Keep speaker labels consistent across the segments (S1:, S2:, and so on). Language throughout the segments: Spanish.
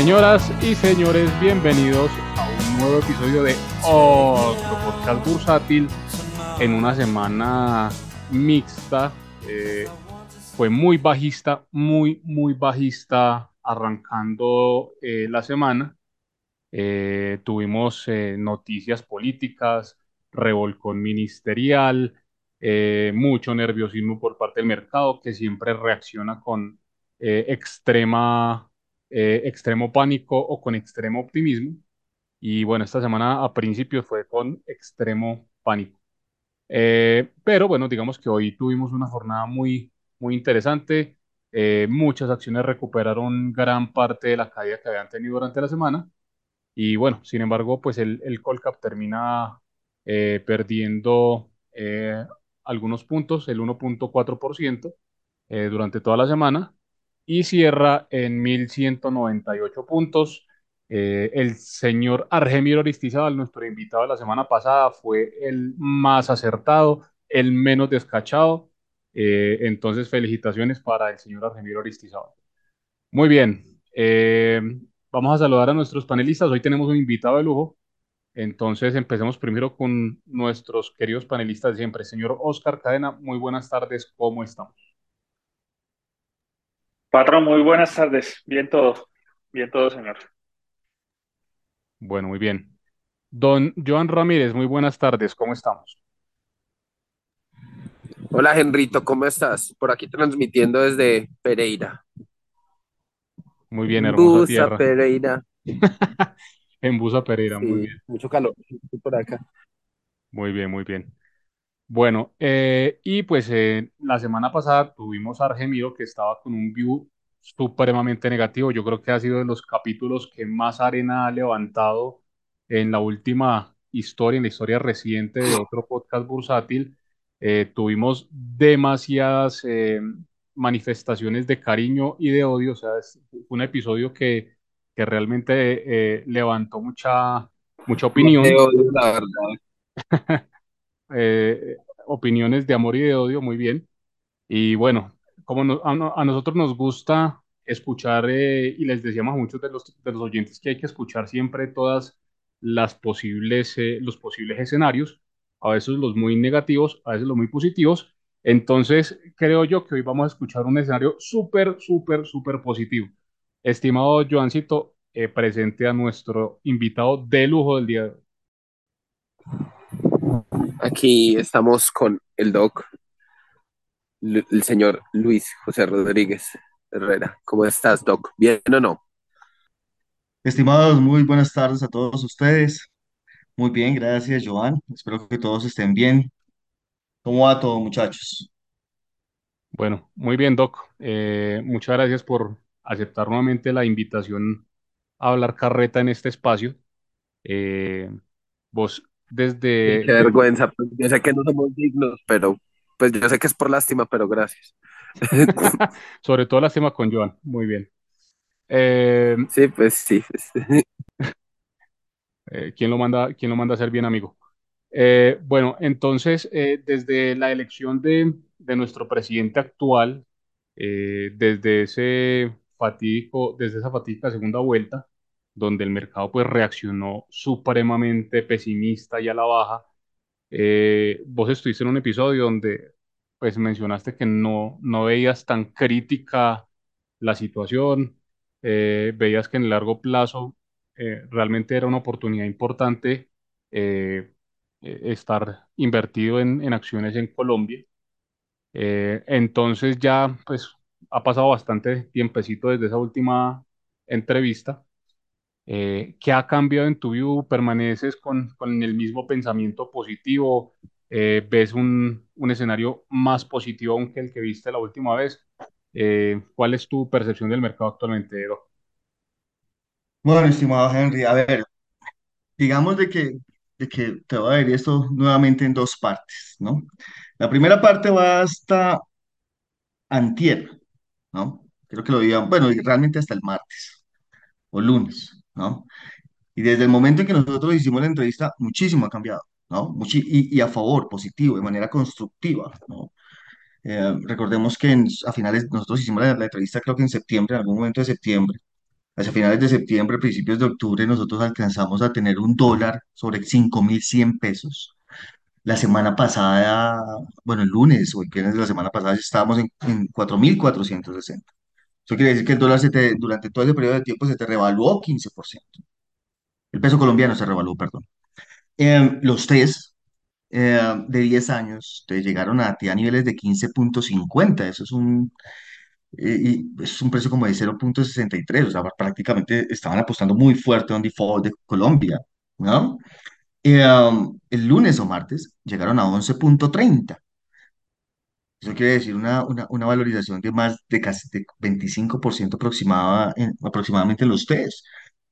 S1: Señoras y señores, bienvenidos a un nuevo episodio de otro podcast bursátil en una semana mixta. Eh, fue muy bajista, muy, muy bajista arrancando eh, la semana. Eh, tuvimos noticias políticas, revolcón ministerial, mucho nerviosismo por parte del mercado que siempre reacciona con extrema eh, extremo pánico o con extremo optimismo. Y bueno, esta semana a principios fue con extremo pánico. Eh, pero bueno, digamos que hoy tuvimos una jornada muy, muy interesante. Eh, muchas acciones recuperaron gran parte de la caída que habían tenido durante la semana. Y bueno, sin embargo, pues el, el Colcap termina perdiendo algunos puntos, el 1.4% durante toda la semana y cierra en 1198 puntos. Eh, el señor Argemiro Aristizábal, nuestro invitado de la semana pasada, fue el más acertado, el menos descachado. Eh, entonces, felicitaciones para el señor Argemiro Aristizábal. Muy bien, eh, vamos a saludar a nuestros panelistas. Hoy tenemos un invitado de lujo. Entonces, empecemos primero con nuestros queridos panelistas de siempre. Señor Oscar Cadena, muy buenas tardes, ¿cómo estamos?
S2: Patrón, muy buenas tardes. Bien todo. Bien todo, señor.
S1: Bueno, muy bien. Don Joan Ramírez, muy buenas tardes. ¿Cómo estamos?
S3: Hola, Henrito, ¿cómo estás? Por aquí transmitiendo desde Pereira.
S1: Muy bien, hermosa
S3: Busa
S1: tierra.
S3: Pereira.
S1: En Busa Pereira, muy
S3: Sí,
S1: bien.
S3: mucho calor por acá.
S1: Muy bien, muy bien. Bueno, eh, y pues eh, la semana pasada tuvimos a Argemiro que estaba con un view supremamente negativo. Yo creo que ha sido de los capítulos que más arena ha levantado en la última historia, en la historia reciente de otro podcast bursátil. Eh, tuvimos demasiadas manifestaciones de cariño y de odio. O sea, es un episodio que, que realmente levantó mucha, mucha
S3: No
S1: opinión.
S3: odio, la verdad.
S1: eh, opiniones de amor y de odio, muy bien. Y bueno, como no- a, a nosotros nos gusta escuchar, eh, y les decíamos a muchos de los, de los oyentes que hay que escuchar siempre todas las posibles, eh, los posibles escenarios, a veces los muy negativos, a veces los muy positivos. Entonces, creo yo que hoy vamos a escuchar un escenario súper, súper, súper positivo. Estimado Joancito, eh, presente a nuestro invitado de lujo del día de hoy.
S3: Aquí estamos con el doc, el señor Luis José Rodríguez Herrera. ¿Cómo estás, doc? ¿Bien o no?
S4: Estimados, muy buenas tardes a todos ustedes. Muy bien, gracias, Joan. Espero que todos estén bien. ¿Cómo va todo, muchachos?
S1: Bueno, muy bien, Doc. Eh, muchas gracias por aceptar nuevamente la invitación a hablar carreta en este espacio. Eh, vos desde,
S3: Qué vergüenza. pues, yo sé que no somos dignos, pero pues yo sé que es por lástima, pero gracias.
S1: sobre todo la tema con Joan. Muy bien. Eh,
S3: Sí, pues sí. pues,
S1: eh, ¿quién lo manda, quién lo manda a ser bien amigo? Eh, bueno, entonces, desde la elección de, de nuestro presidente actual, desde ese fatídico, desde esa fatídica segunda vuelta, donde el mercado pues reaccionó supremamente pesimista y a la baja, eh, vos estuviste en un episodio donde pues mencionaste que no, no veías tan crítica la situación, eh, veías que en el largo plazo eh, realmente era una oportunidad importante eh, eh, estar invertido en, en acciones en Colombia. Eh, entonces ya pues ha pasado bastante tiempecito desde esa última entrevista. Eh, ¿qué ha cambiado en tu view? ¿Permaneces con, con el mismo pensamiento positivo? Eh, ¿ves un, un escenario más positivo aún que el que viste la última vez? Eh, ¿cuál es tu percepción del mercado actualmente, Edo?
S4: Bueno, estimado Henry, a ver, digamos de que, de que te voy a ver esto nuevamente en dos partes, ¿no? La primera parte va hasta antier, ¿no? Creo que lo digan, bueno, realmente hasta el martes o lunes, ¿no? Y desde el momento en que nosotros hicimos la entrevista, muchísimo ha cambiado, ¿no? Muchi- y, y a favor, positivo, de manera constructiva, ¿no? Eh, recordemos que en- a finales, nosotros hicimos la, la entrevista creo que en septiembre, en algún momento de septiembre, Hacia finales de septiembre, principios de octubre, nosotros alcanzamos a tener un dólar sobre 5.100 pesos. La semana pasada, bueno, el lunes o el viernes de la semana pasada estábamos en, en 4.460. Eso quiere decir que el dólar se te, durante todo ese periodo de tiempo se te revaluó 15%. El peso colombiano se revaluó, perdón. Em, los test eh, de 10 años te llegaron a ti a niveles de quince punto cincuenta Eso es un, eh, y es un precio como de cero punto sesenta y tres O sea, prácticamente estaban apostando muy fuerte a un default de Colombia, ¿no? Eh, el lunes o martes llegaron a once punto treinta Eso quiere decir una, una, una valorización de más de casi de 25% aproximada en- aproximadamente en los test.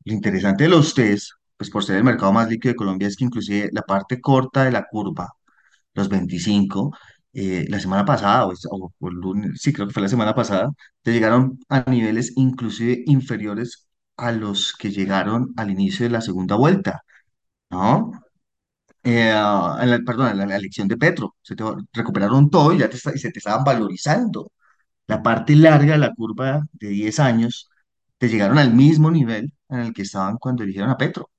S4: Lo interesante de los test, pues por ser el mercado más líquido de Colombia, es que inclusive la parte corta de la curva, los 25 eh, la semana pasada, o el lunes, sí, creo que fue la semana pasada, te llegaron a niveles inclusive inferiores a los que llegaron al inicio de la segunda vuelta, ¿no? Eh, a la- perdón, a la, la elección de Petro. Se te recuperaron todo y ya te, y se te estaban valorizando. La parte larga de la curva de 10 años te llegaron al mismo nivel en el que estaban cuando eligieron a Petro.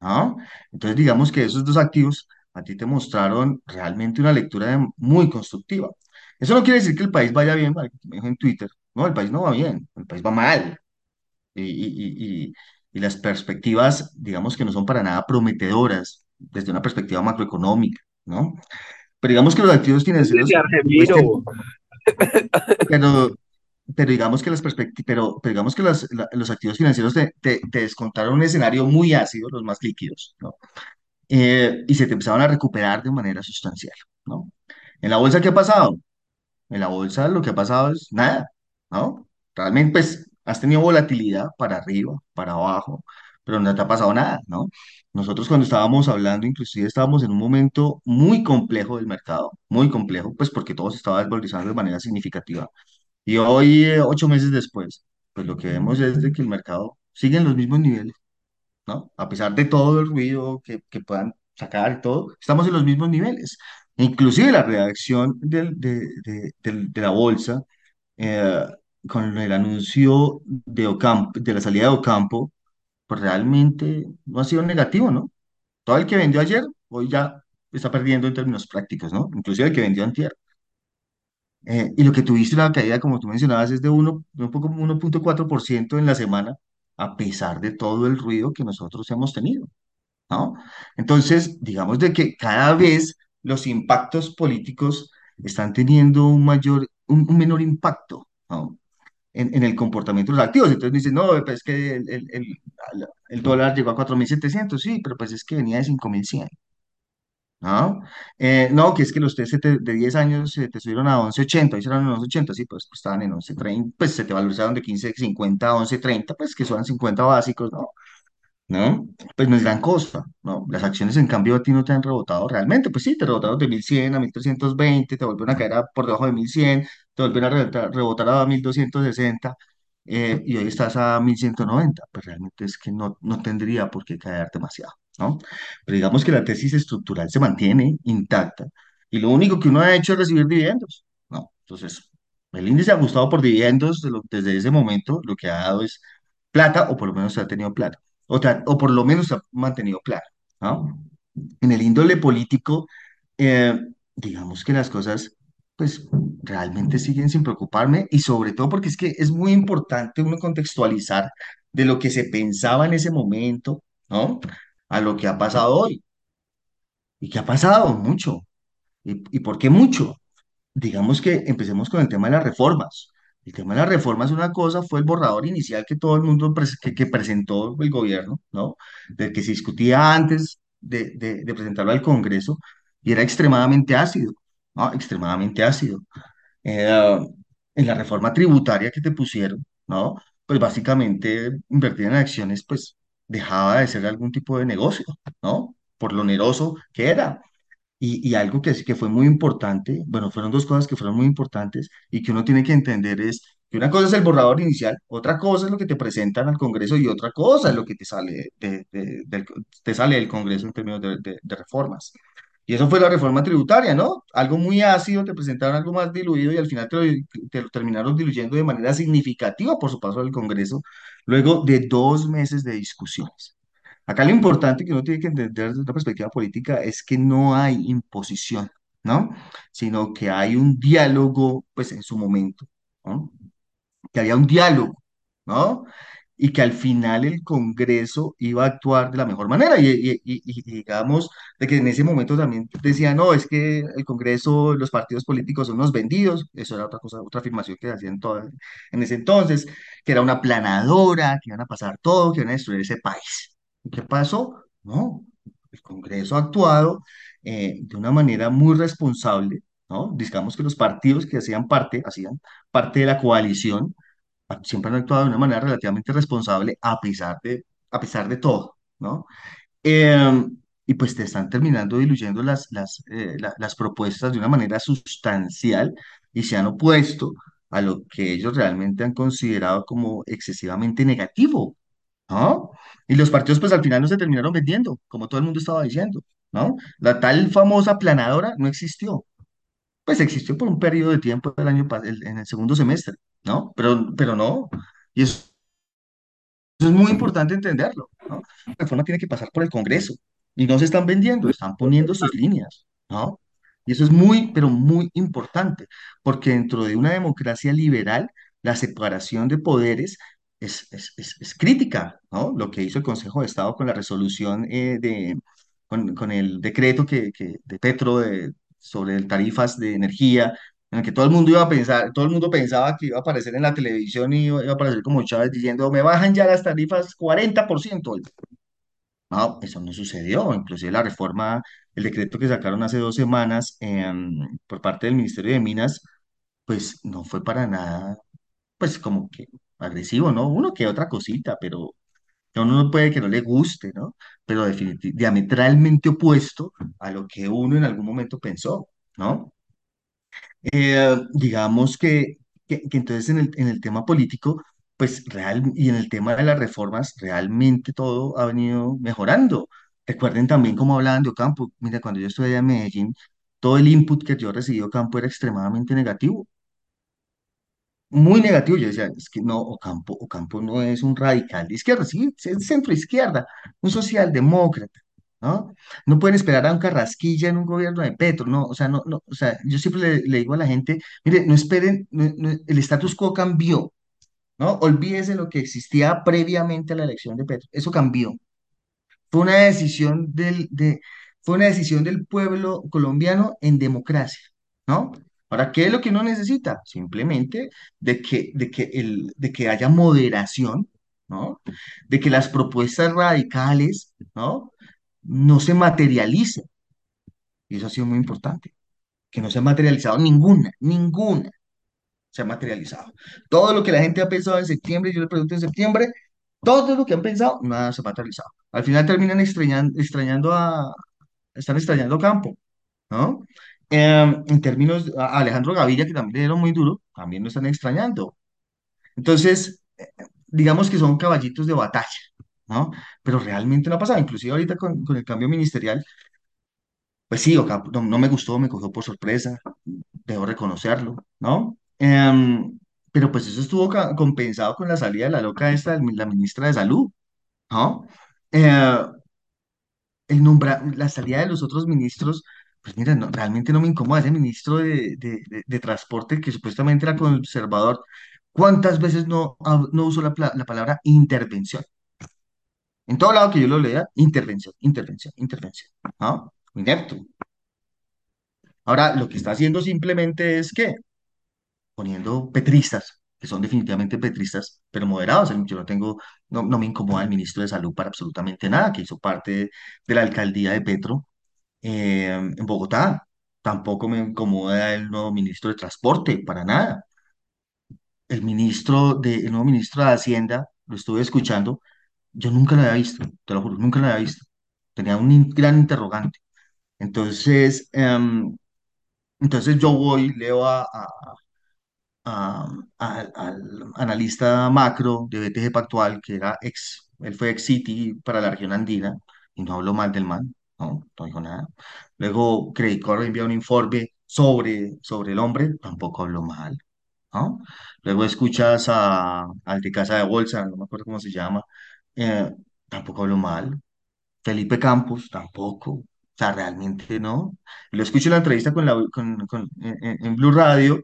S4: ¿no? Entonces, digamos que esos dos activos a ti te mostraron realmente una lectura de- muy constructiva. Eso no quiere decir que el país vaya bien, me dijo en Twitter. No, el país no va bien, el país va mal. Y, y, y y las perspectivas, digamos que no son para nada prometedoras desde una perspectiva macroeconómica, ¿no? Pero digamos que los activos financieros, pero, pero digamos que las pero, pero digamos que las- la- los activos financieros te, te, te descontaron un escenario muy ácido, los más líquidos, ¿no? Eh, y se te empezaron a recuperar de manera sustancial, ¿no? En la bolsa, ¿qué ha pasado? En la bolsa lo que ha pasado es nada, ¿no? Realmente, pues, has tenido volatilidad para arriba, para abajo, pero no te ha pasado nada, ¿no? Nosotros cuando estábamos hablando, inclusive estábamos en un momento muy complejo del mercado, muy complejo, pues porque todo se estaba desvalorizando de manera significativa. Y hoy, eh, ocho meses después, pues lo que vemos es de que el mercado sigue en los mismos niveles, ¿no? A pesar de todo el ruido que, que puedan sacar y todo, estamos en los mismos niveles. Inclusive la reacción del- de, de- del- de la bolsa eh, con el anuncio de Ocampo, de la salida de Ocampo, pues realmente no ha sido negativo, ¿no? Todo el que vendió ayer, hoy ya está perdiendo en términos prácticos, ¿no? Inclusive el que vendió antier. Eh, y lo que tuviste una caída, como tú mencionabas, es de un poco como uno punto cuatro por ciento en la semana, a pesar de todo el ruido que nosotros hemos tenido. ¿no? Entonces, digamos de que cada vez los impactos políticos están teniendo un mayor, un, un menor impacto, ¿no? En, en el comportamiento de los activos. Entonces dicen, no, pues es que el, el, el, el dólar llegó a 4.700 sí, pero pues es que venía de 5.100, ¿no? Eh, no, que es que los test de 10 años se te subieron a 11.80, ahí serán en 11.80, sí, pues, pues estaban en 11.30, pues se te valorizaron de 15.50 a 11.30, pues que son 50 básicos, ¿no? ¿no? Pues no es gran cosa, ¿no? Las acciones, en cambio, a ti no te han rebotado realmente. Pues sí, te rebotaron de 1100 a 1320, te volvieron a caer a- por debajo de 1100, te volvieron a rebotar, rebotar a 1260, eh, y hoy estás a 1190. Pues realmente es que no, no tendría por qué caer demasiado, ¿no? Pero digamos que la tesis estructural se mantiene intacta y lo único que uno ha hecho es recibir dividendos, ¿no? Entonces, el índice ajustado por dividendos de lo- desde ese momento lo que ha dado es plata, o por lo menos ha tenido plata o, o por lo menos ha mantenido claro, ¿no? En el índole político, eh, digamos que las cosas, pues, realmente siguen sin preocuparme y sobre todo porque es que es muy importante uno contextualizar de lo que se pensaba en ese momento, ¿no? A lo que ha pasado hoy. ¿Y qué ha pasado? Mucho. ¿Y, y por qué mucho? Digamos que empecemos con el tema de las reformas. El tema de las reformas, una cosa fue el borrador inicial que todo el mundo que, que presentó el gobierno, ¿no? Del que se discutía antes de- de presentarlo al Congreso y era extremadamente ácido, Extremadamente ácido. Eh, en la reforma tributaria que te pusieron, ¿no? Pues básicamente invertir en acciones, pues dejaba de ser algún tipo de negocio, ¿no? Por lo oneroso que era. Y, algo que, que fue muy importante, bueno, fueron dos cosas que fueron muy importantes y que uno tiene que entender es que una cosa es el borrador inicial, otra cosa es lo que te presentan al Congreso y otra cosa es lo que te sale, te sale del Congreso en términos de reformas. Y eso fue la reforma tributaria, ¿no? Algo muy ácido, te presentaron algo más diluido y al final te lo, te lo terminaron diluyendo de manera significativa por su paso al Congreso, luego de dos meses de discusiones. Acá lo importante que uno tiene que entender desde una perspectiva política es que no hay imposición, ¿no? Sino que hay un diálogo, pues en su momento, ¿no? Que había un diálogo, ¿no? Y que al final el Congreso iba a actuar de la mejor manera. Y, y- y- y digamos, de que en ese momento también decían, no, es que el Congreso, los partidos políticos son unos vendidos. Eso era otra cosa, otra afirmación que hacían todas en ese entonces, que era una planadora, que iban a pasar todo, que iban a destruir ese país. ¿Y ¿Qué pasó? No, el Congreso ha actuado eh, de una manera muy responsable, ¿no? Digamos que los partidos que hacían parte, hacían parte de la coalición, siempre han actuado de una manera relativamente responsable a pesar de, a pesar de todo, ¿no? Eh, y pues te están terminando diluyendo las, las, eh, la- las propuestas de una manera sustancial y se han opuesto a lo que ellos realmente han considerado como excesivamente negativo, ¿no? Y los partidos pues al final no se terminaron vendiendo, como todo el mundo estaba diciendo, ¿no? La tal famosa planadora no existió, pues existió por un periodo de tiempo el año, en el segundo semestre, ¿no? Pero, pero no, y eso eso es muy importante entenderlo, ¿no? La reforma tiene que pasar por el Congreso y no se están vendiendo, están poniendo sus líneas, ¿no? Y eso es muy, pero muy importante, porque dentro de una democracia liberal, la separación de poderes es, es, es, crítica, ¿no? Lo que hizo el Consejo de Estado con la resolución eh, de, con, con el decreto que, que, de Petro sobre tarifas de energía, en el que todo el mundo iba a pensar, todo el mundo pensaba que iba a aparecer en la televisión y iba, iba a aparecer como Chávez diciendo, me bajan ya las tarifas 40%. No, eso no sucedió. Inclusive la reforma, el decreto que sacaron hace dos semanas em, por parte del Ministerio de Minas, pues no fue para nada, pues como que agresivo, ¿no? Uno que otra cosita, pero a uno no puede que no le guste, ¿no? Pero diametralmente opuesto a lo que uno en algún momento pensó, ¿no? Eh, digamos que, entonces en el, en el tema político, pues real, y en el tema de las reformas, realmente todo ha venido mejorando. Recuerden también cómo hablaban de Ocampo. Mira, cuando yo estuve allá en Medellín, todo el input que yo recibí de Ocampo era extremadamente negativo muy negativo. Yo decía, es que no, Ocampo, Ocampo no es un radical de izquierda, sí, es centro izquierda, un socialdemócrata, ¿no? No pueden esperar a un Carrasquilla en un gobierno de Petro, no, o sea, no, no, o sea, yo siempre le, digo a la gente, mire, no esperen, el status quo cambió, ¿no? Olvídese lo que existía previamente a la elección de Petro, eso cambió. Fue una decisión del, de, fue una decisión del pueblo colombiano en democracia, ¿no? Ahora, ¿qué es lo que uno necesita? Simplemente de que, de que, el, de que haya moderación, ¿no? De que las propuestas radicales, ¿no? No se materialicen. Y eso ha sido muy importante, que no se ha materializado ninguna, ninguna se ha materializado. Todo lo que la gente ha pensado en septiembre, yo le pregunto en septiembre, todo lo que han pensado, nada se ha materializado. Al final terminan extrañando, extrañando a, están extrañando Campo, ¿no? Em, en términos, a Alejandro Gaviria, que también le dieron muy duro, también lo están extrañando. Entonces, eh, digamos que son caballitos de batalla, ¿no? Pero realmente no ha pasado. Inclusive ahorita con, con el cambio ministerial, pues sí, Ocampo no, no me gustó, me cogió por sorpresa, debo reconocerlo, ¿no? Em, pero pues eso estuvo compensado con la salida de la loca esta, la ministra de Salud, ¿no? Eh, el nombra, la salida de los otros ministros, pues mira, no, realmente no me incomoda ese ministro de, de, de- Transporte que supuestamente era conservador. ¿Cuántas veces no, no usó la, la palabra intervención? En todo lado que yo lo lea, intervención, intervención, intervención, ¿no? Inepto. Ahora, lo que está haciendo simplemente es que poniendo petristas, que son definitivamente petristas, pero moderados. Yo no tengo, no, no me incomoda el ministro de Salud para absolutamente nada, que hizo parte de la alcaldía de Petro eh, en Bogotá. Tampoco me incomoda el nuevo ministro de Transporte, para nada. El ministro de, el nuevo ministro de Hacienda, lo estuve escuchando, yo nunca lo había visto, te lo juro, nunca lo había visto. Tenía un in- gran interrogante. Entonces, em, entonces yo voy, leo a, a- a- al al analista macro de BTG Pactual, que era ex, él fue ex Citi para la región andina, y no hablo mal del man, No, no dijo nada. Luego Credit Corp envía un informe sobre, sobre el hombre, tampoco habló mal. ¿no? Luego escuchas a, al de Casa de Bolsa, no me acuerdo cómo se llama, eh, tampoco habló mal. Felipe Campos, tampoco. O sea, realmente no. Lo escucho en la entrevista con la, con, en- en Blue Radio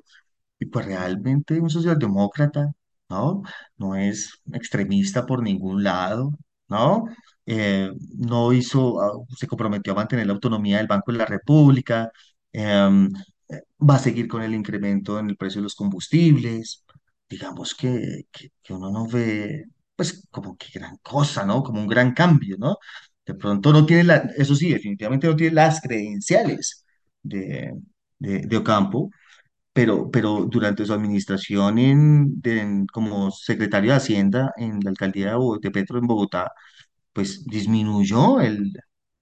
S4: y pues realmente un socialdemócrata, ¿no? No es extremista por ningún lado, ¿no? Eh, no hizo, ah, se comprometió a mantener la autonomía del Banco de la República, em, eh, va a seguir con el incremento en el precio de los combustibles. Digamos que, que, uno no ve, pues, como que gran cosa, ¿no? Como un gran cambio, ¿no? De pronto no tiene la, eso sí, definitivamente no tiene las credenciales de, de, de Ocampo pero, pero durante su administración en, como secretario de Hacienda en la alcaldía de, de Petro en Bogotá, pues disminuyó el,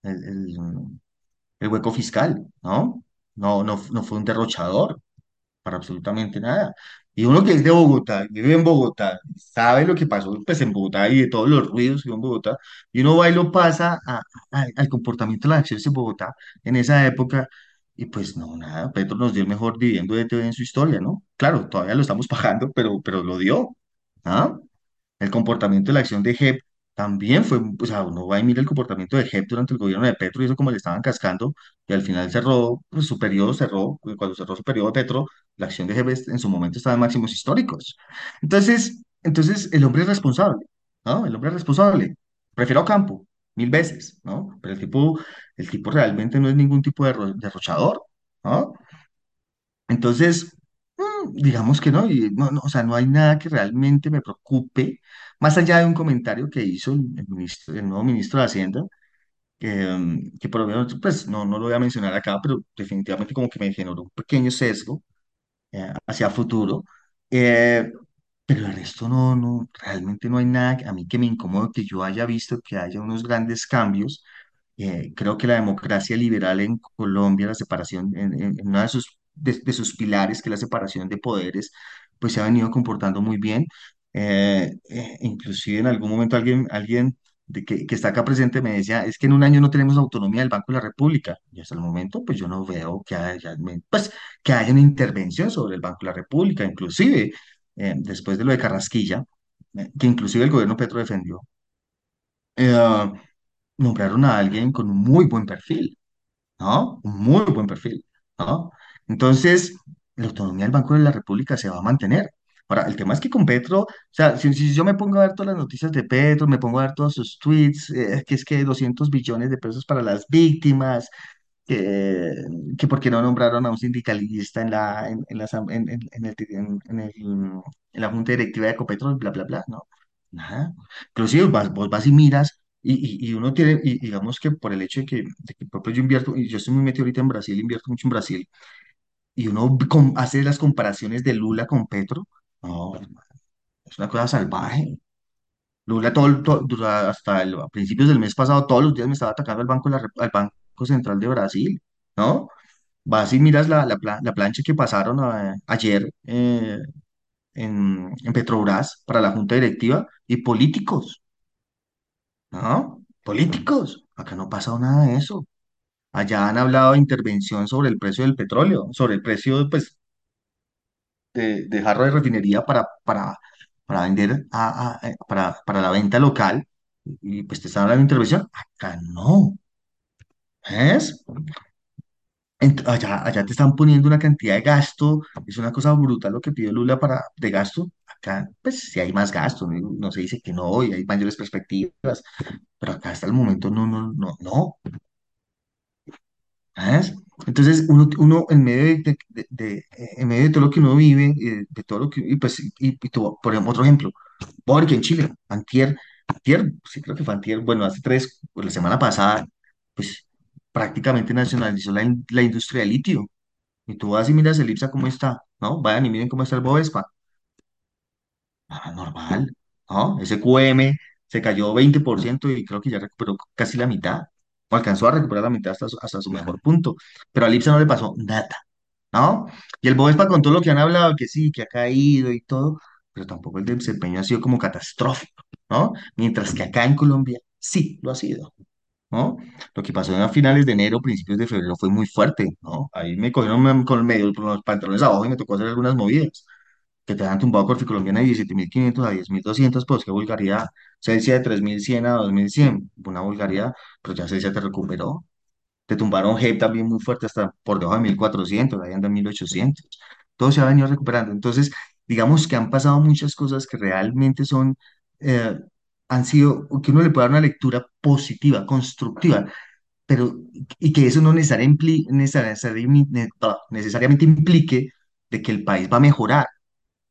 S4: el, el- hueco fiscal, ¿no? No, no, no fue un derrochador para absolutamente nada. Y uno que es de Bogotá, vive en Bogotá, sabe lo que pasó pues, en Bogotá y de todos los ruidos que hubo en Bogotá, y uno va y lo pasa a- al comportamiento de las acciones en Bogotá en esa época, y pues no, nada, Petro nos dio el mejor dividendo de TV en su historia, ¿no? Claro, todavía lo estamos pagando, pero, pero lo dio, ¿ah? El comportamiento de la acción de JEP también fue, o sea, uno va y mira el comportamiento de JEP durante el gobierno de Petro y eso como le estaban cascando, y al final cerró, pues, su periodo cerró, cuando cerró su periodo de Petro, la acción de JEP en su momento estaba en máximos históricos. Entonces, entonces el hombre es responsable, ¿no? El hombre es responsable. Prefiero a Ocampo, mil veces, ¿no? Pero el tipo, el tipo realmente no es ningún tipo de derro- derrochador, ¿no? Entonces, digamos que no, y no, no, o sea, no hay nada que realmente me preocupe, más allá de un comentario que hizo el, el ministro, el nuevo ministro de Hacienda, que, mm, que por lo menos, pues no, no lo voy a mencionar acá, pero definitivamente como que me generó un pequeño sesgo eh, hacia futuro. Eh, pero el resto no, no, realmente no hay nada que- a mí que me incomode que yo haya visto que haya unos grandes cambios eh, creo que la democracia liberal en Colombia, la separación, en, en, en una de sus, de, sus pilares, que es la separación de poderes, pues se ha venido comportando muy bien. Eh, eh, inclusive en algún momento alguien, alguien que, que está acá presente me decía, es que en un año no tenemos autonomía del Banco de la República. Y hasta el momento, pues yo no veo que haya, pues, que haya una intervención sobre el Banco de la República, inclusive eh, después de lo de Carrasquilla, eh, que inclusive el gobierno Petro defendió. nombraron a alguien con un muy buen perfil, ¿no? Un muy buen perfil, ¿no? Entonces, la autonomía del Banco de la República se va a mantener. Ahora, el tema es que con Petro, o sea, si, si yo me pongo a ver todas las noticias de Petro, me pongo a ver todos sus tweets, eh, que es que 200 billones de pesos para las víctimas, que, que por qué no nombraron a un sindicalista en la, en, en la, en, en- en el, en, el- en la junta directiva de Ecopetrol, bla, bla, bla, no, nada. Inclusive vas, vos vas y miras y, y, y uno tiene, y digamos que por el hecho de que, de que yo invierto, y yo estoy muy metido ahorita en Brasil, invierto mucho en Brasil, y uno hace las comparaciones de Lula con Petro, no, es una cosa salvaje. Lula todo, hasta principios del mes pasado, todos los días me estaba atacando al Banco, al Banco Central de Brasil, ¿no? Vas y miras la, la, pla- la plancha que pasaron ayer eh, en, en Petrobras para la junta directiva y políticos, ¿no? Políticos. Acá no ha pasado nada de eso. Allá han hablado de intervención sobre el precio del petróleo, sobre el precio, pues, de, jarro de refinería para, para, para vender eh, para, para la venta local. Y pues te están hablando de intervención. Acá no. ¿Es? Allá, allá te están poniendo una cantidad de gasto, es una cosa brutal lo que pidió Lula para, de gasto. Acá, pues sí hay más gasto, no, no se dice que no, y hay mayores perspectivas, pero acá hasta el momento no, no, no, no. Entonces, uno, en medio de, medio de todo lo que uno vive, eh, de todo lo que, y pues, y, y por ejemplo, otro ejemplo, Boric en Chile, antier, antier, sí creo que fue antier, bueno, hace tres, pues la semana pasada, pues prácticamente nacionalizó la, in- la industria del litio. Y tú vas y miras el IPSA cómo está, ¿no? Vayan y miren cómo está el Bovespa. Ah, normal, ¿no? Ese QM se cayó 20% y creo que ya recuperó casi la mitad. Alcanzó a recuperar la mitad hasta su, hasta su mejor punto. Pero al IPSA no le pasó nada, ¿no? Y el Bovespa con todo lo que han hablado, que sí, que ha caído y todo, pero tampoco el desempeño ha sido como catastrófico, ¿no? Mientras que acá en Colombia sí lo ha sido. ¿no? Lo que pasó a finales de enero, principios de febrero fue muy fuerte, ¿no? Ahí me cogieron con medio, los pantalones abajo y me tocó hacer algunas movidas, que te han tumbado Corfi Colombiana de 17.500 a 10.200, pues qué vulgaridad. Decía de 3.100 a 2.100, una vulgaridad, pero ya decía te recuperó. Te tumbaron Head también muy fuerte hasta por debajo de 1400, ahí anda en 1800. Todo se ha venido recuperando. Entonces, digamos que han pasado muchas cosas que realmente son, eh, han sido, que uno le puede dar una lectura positiva, constructiva, pero y que eso no necesariamente implique de que el país va a mejorar.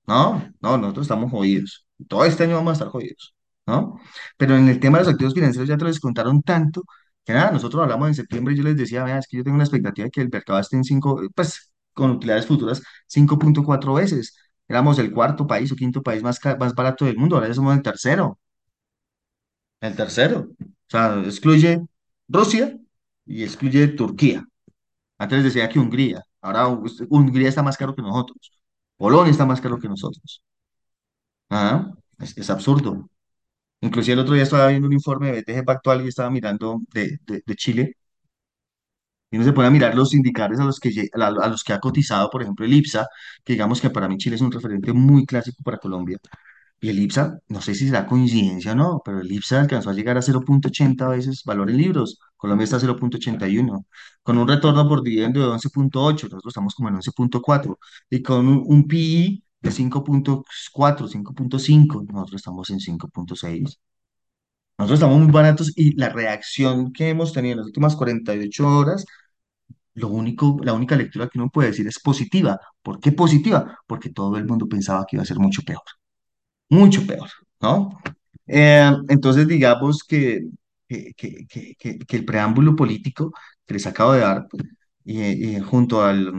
S4: No, no, nosotros estamos jodidos. Todo este año vamos a estar jodidos, ¿no? Pero en el tema de los activos financieros ya te lo descontaron tanto que nada, nosotros hablamos en septiembre y yo les decía, vea, es que yo tengo una expectativa de que el mercado esté en 5, pues con utilidades futuras cinco punto cuatro veces. Éramos el cuarto país o quinto país más, más barato del mundo, ahora ya somos el tercero, el tercero. O sea, excluye Rusia y excluye Turquía. Antes les decía que Hungría, ahora Hungría está más caro que nosotros. Polonia está más caro que nosotros. Ah, es, absurdo. Inclusive el otro día estaba viendo un informe de BTG Pactual y estaba mirando de, Chile y uno se pone a mirar los indicadores a los que, a, a los que ha cotizado, por ejemplo, el IPSA, que digamos que para mí Chile es un referente muy clásico para Colombia. Y el IPSA, no sé si será coincidencia o no, pero el IPSA alcanzó a llegar a cero punto ochenta veces valor en libros. Colombia está a cero punto ochenta y uno con un retorno por dividendo de once punto ocho nosotros estamos como en once punto cuatro y con un, un PI de cinco punto cuatro cinco punto cinco nosotros estamos en cinco punto seis Nosotros estamos muy baratos y la reacción que hemos tenido en las últimas 48 horas, lo único, la única lectura que uno puede decir es positiva. ¿Por qué positiva? Porque todo el mundo pensaba que iba a ser mucho peor, mucho peor, ¿no? Eh, entonces, digamos que, que, que, que, que- el preámbulo político que les acabo de dar, y, y junto al,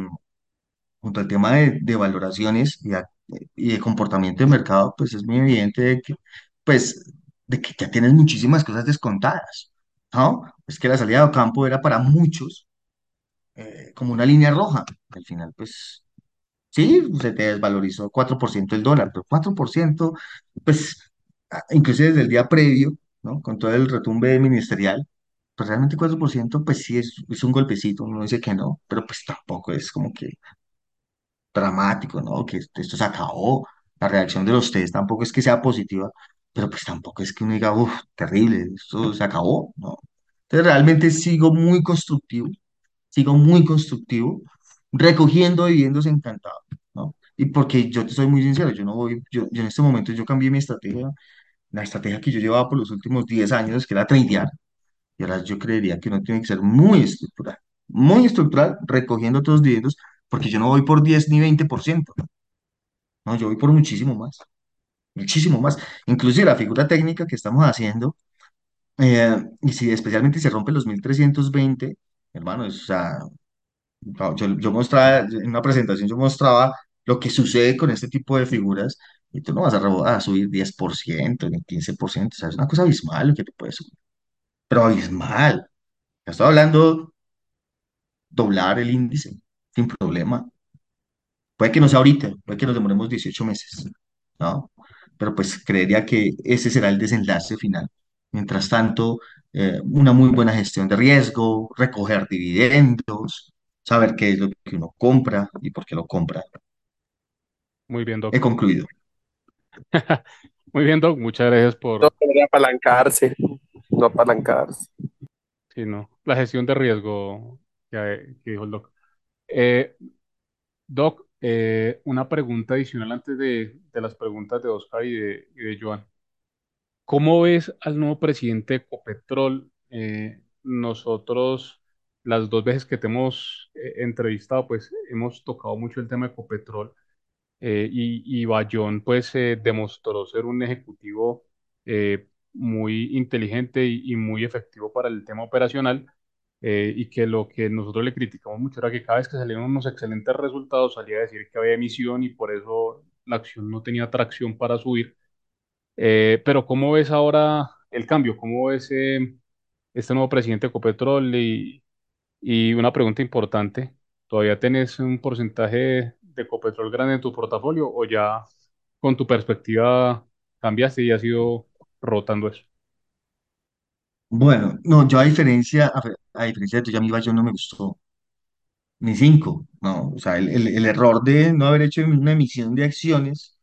S4: junto al tema de, de valoraciones y, a- y de comportamiento de mercado, pues es muy evidente de que, pues, de que ya tienes muchísimas cosas descontadas, ¿no? Es que la salida de Ocampo era para muchos eh, como una línea roja. Al final, pues, sí, se te desvalorizó 4% el dólar, pero 4% pues, a- inclusive desde el día previo, ¿no? Con todo el retumbe ministerial, pues realmente 4% pues sí es, es un golpecito, uno dice que no, pero pues tampoco es como que dramático, ¿no? Que esto se acabó. La reacción de los test tampoco es que sea positiva, pero pues tampoco es que uno diga, uff, terrible, esto se acabó, ¿no? Entonces realmente sigo muy constructivo, sigo muy constructivo, recogiendo dividendos encantado, ¿no? Y porque yo te soy muy sincero, yo no voy, yo, yo en este momento yo cambié mi estrategia, la estrategia que yo llevaba por los últimos 10 años, que era tradear, y ahora yo creería que uno tiene que ser muy estructural, muy estructural, recogiendo todos los dividendos, porque yo no voy por 10 ni 20%, no, yo voy por muchísimo más, muchísimo más. Inclusive la figura técnica que estamos haciendo, eh, y si especialmente se rompe los 1320, hermano, es, o sea, yo, yo mostraba, en una presentación yo mostraba lo que sucede con este tipo de figuras, y tú no vas a, a subir 10% ni 15%, o sea, es una cosa abismal lo que te puedes subir, pero abismal. Estoy hablando doblar el índice sin problema. Puede que no sea ahorita, puede que nos demoremos 18 meses, ¿no? Pero pues creería que ese será el desenlace final. Mientras tanto, eh, una muy buena gestión de riesgo, recoger dividendos, saber qué es lo que uno compra y por qué lo compra.
S1: Muy bien,
S4: He
S1: Doc.
S4: concluido.
S1: Muy bien, Doc. Muchas gracias
S3: No
S1: por,
S3: poder apalancarse, no apalancarse.
S1: sí, no, la gestión de riesgo que, que dijo el Doc. Eh, Doc, eh, una pregunta adicional antes de, de las preguntas de Oscar y de, y de Joan. ¿Cómo ves al nuevo presidente de Ecopetrol? Eh, nosotros, las dos veces que te hemos eh, entrevistado, pues hemos tocado mucho el tema de Ecopetrol eh, y, y Bayón, pues eh, demostró ser un ejecutivo eh, muy inteligente y, muy efectivo para el tema operacional eh, y que lo que nosotros le criticamos mucho era que cada vez que salían unos excelentes resultados salía a decir que había emisión y por eso la acción no tenía tracción para subir. Eh, pero ¿cómo ves ahora el cambio? ¿Cómo ves este nuevo presidente de Ecopetrol? Y, y una pregunta importante, ¿todavía tienes un porcentaje de Ecopetrol grande en tu portafolio o ya con tu perspectiva cambiaste y has ido rotando eso?
S4: Bueno, no, yo a diferencia, a, diferencia de tuya, a mí Bayón no me gustó ni cinco, no, o sea, el, el- error de no haber hecho una emisión de acciones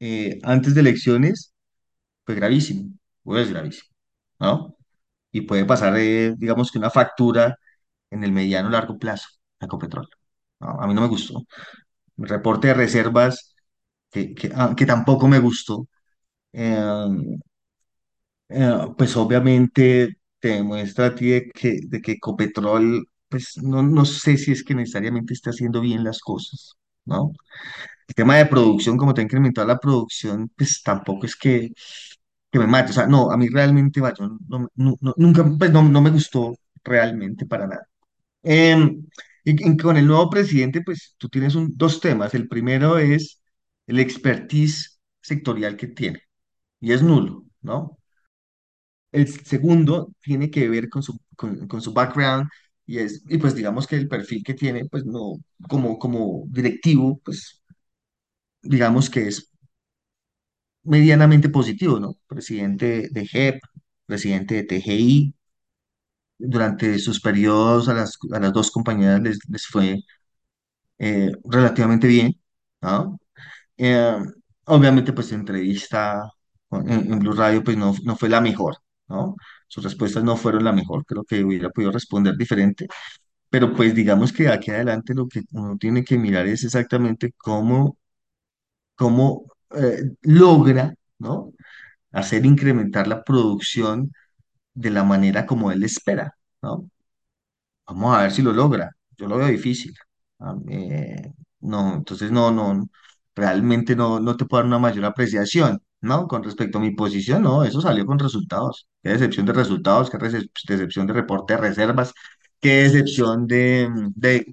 S4: eh, antes de elecciones fue gravísimo, pues gravísimo, ¿no? Y puede pasar, digamos que una factura en el mediano largo plazo a Ecopetrol. No, a mí no me gustó. Reporte de reservas, que, que, ah, tampoco me gustó, eh, eh, pues obviamente te demuestra a ti de que, de que Ecopetrol, pues no, no sé si es que necesariamente está haciendo bien las cosas, ¿no? El tema de producción, como te ha incrementado la producción, pues tampoco es que, que me mate. O sea, no, a mí realmente, vaya, no- no- no- nunca, pues no, no me gustó realmente para nada. Em, y, con el nuevo presidente, pues tú tienes un- dos temas. El primero es el expertise sectorial que tiene, y es nulo, ¿no? El segundo tiene que ver con su, con, su background, y es, y pues digamos que el perfil que tiene, pues no, como, como directivo, pues digamos que es medianamente positivo, ¿no? Presidente de JEP, presidente de TGI, durante sus periodos a las, a las dos compañías les, les fue eh, relativamente bien, ¿no? Eh, obviamente, pues entrevista en, Blue Radio, pues no, no fue la mejor, ¿no? Sus respuestas no fueron la mejor, creo que hubiera podido responder diferente, pero pues digamos que aquí adelante lo que uno tiene que mirar es exactamente cómo, cómo eh, logra, ¿no? Hacer incrementar la producción de la manera como él espera, ¿no? Vamos a ver si lo logra. Yo lo veo difícil. No, entonces no, no, realmente no, no te puedo dar una mayor apreciación, ¿no? Con respecto a mi posición, no, eso salió con resultados. Qué decepción de resultados, qué decepción de reporte de reservas, qué decepción de, de,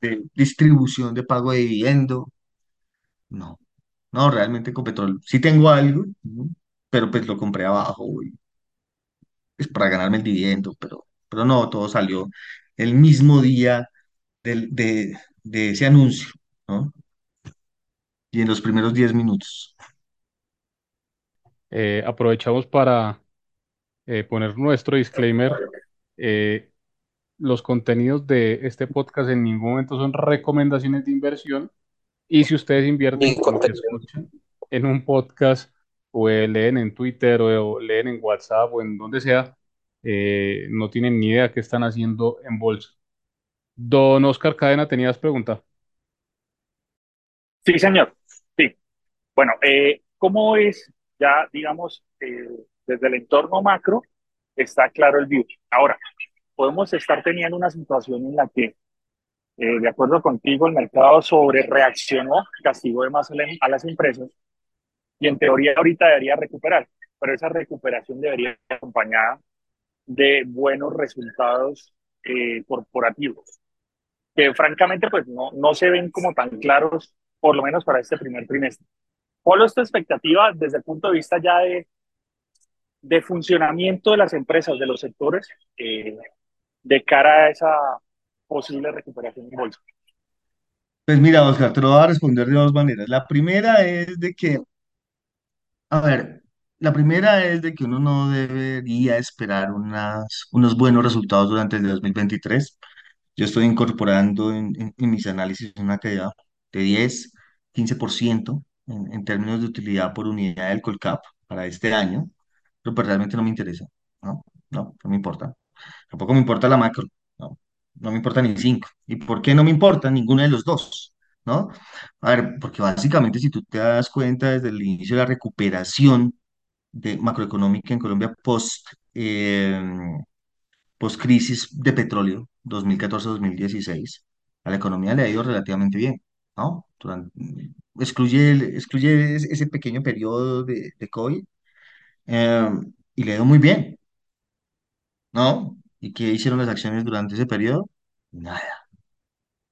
S4: de- distribución de pago de dividendo. No, no, realmente con petróleo sí tengo algo, pero pues lo compré abajo pues, para ganarme el dividendo, pero, pero no, todo salió el mismo día del, de, de ese anuncio, ¿no? Y en los primeros 10 minutos.
S1: Eh, aprovechamos para eh, poner nuestro disclaimer. Eh, los contenidos de este podcast en ningún momento son recomendaciones de inversión y si ustedes invierten en un podcast o leen en Twitter o, leen en WhatsApp o en donde sea, eh, no tienen ni idea qué están haciendo en bolsa. Don Oscar Cadena, tenías pregunta.
S2: Sí, señor. Sí. Bueno, eh, ¿cómo es ya, digamos, eh, desde el entorno macro, está claro el view? Ahora, podemos estar teniendo una situación en la que, eh, de acuerdo contigo, el mercado sobre reaccionó, castigó de más a la- a las empresas y en teoría ahorita debería recuperar, pero esa recuperación debería acompañada de buenos resultados eh, corporativos, que francamente pues no, no se ven como tan claros, por lo menos para este primer trimestre. ¿Cuál es tu expectativa desde el punto de vista ya de, de funcionamiento de las empresas, de los sectores, eh, de cara a esa posible recuperación en bolsa?
S4: Pues mira, Oscar, te lo voy a responder de dos maneras. La primera es de que, a ver, la primera es de que uno no debería esperar unas, unos buenos resultados durante el 2023. Yo estoy incorporando en, en- en mis análisis una caída de 10, 15% en, en términos de utilidad por unidad del Colcap para este año, pero pues realmente no me interesa, ¿no? No, no me importa. Tampoco me importa la macro, ¿no? No me importa ni 5. ¿Y por qué no me importa ninguno de los dos? ¿No? A ver, porque básicamente si tú te das cuenta desde el inicio de la recuperación de macroeconómica en Colombia post, eh, post-crisis de petróleo, 2014-2016, a la economía le ha ido relativamente bien, ¿no? Durante- excluye, excluye ese pequeño periodo de, COVID eh, y le ha ido muy bien, ¿no? ¿Y qué hicieron las acciones durante ese periodo? Nada,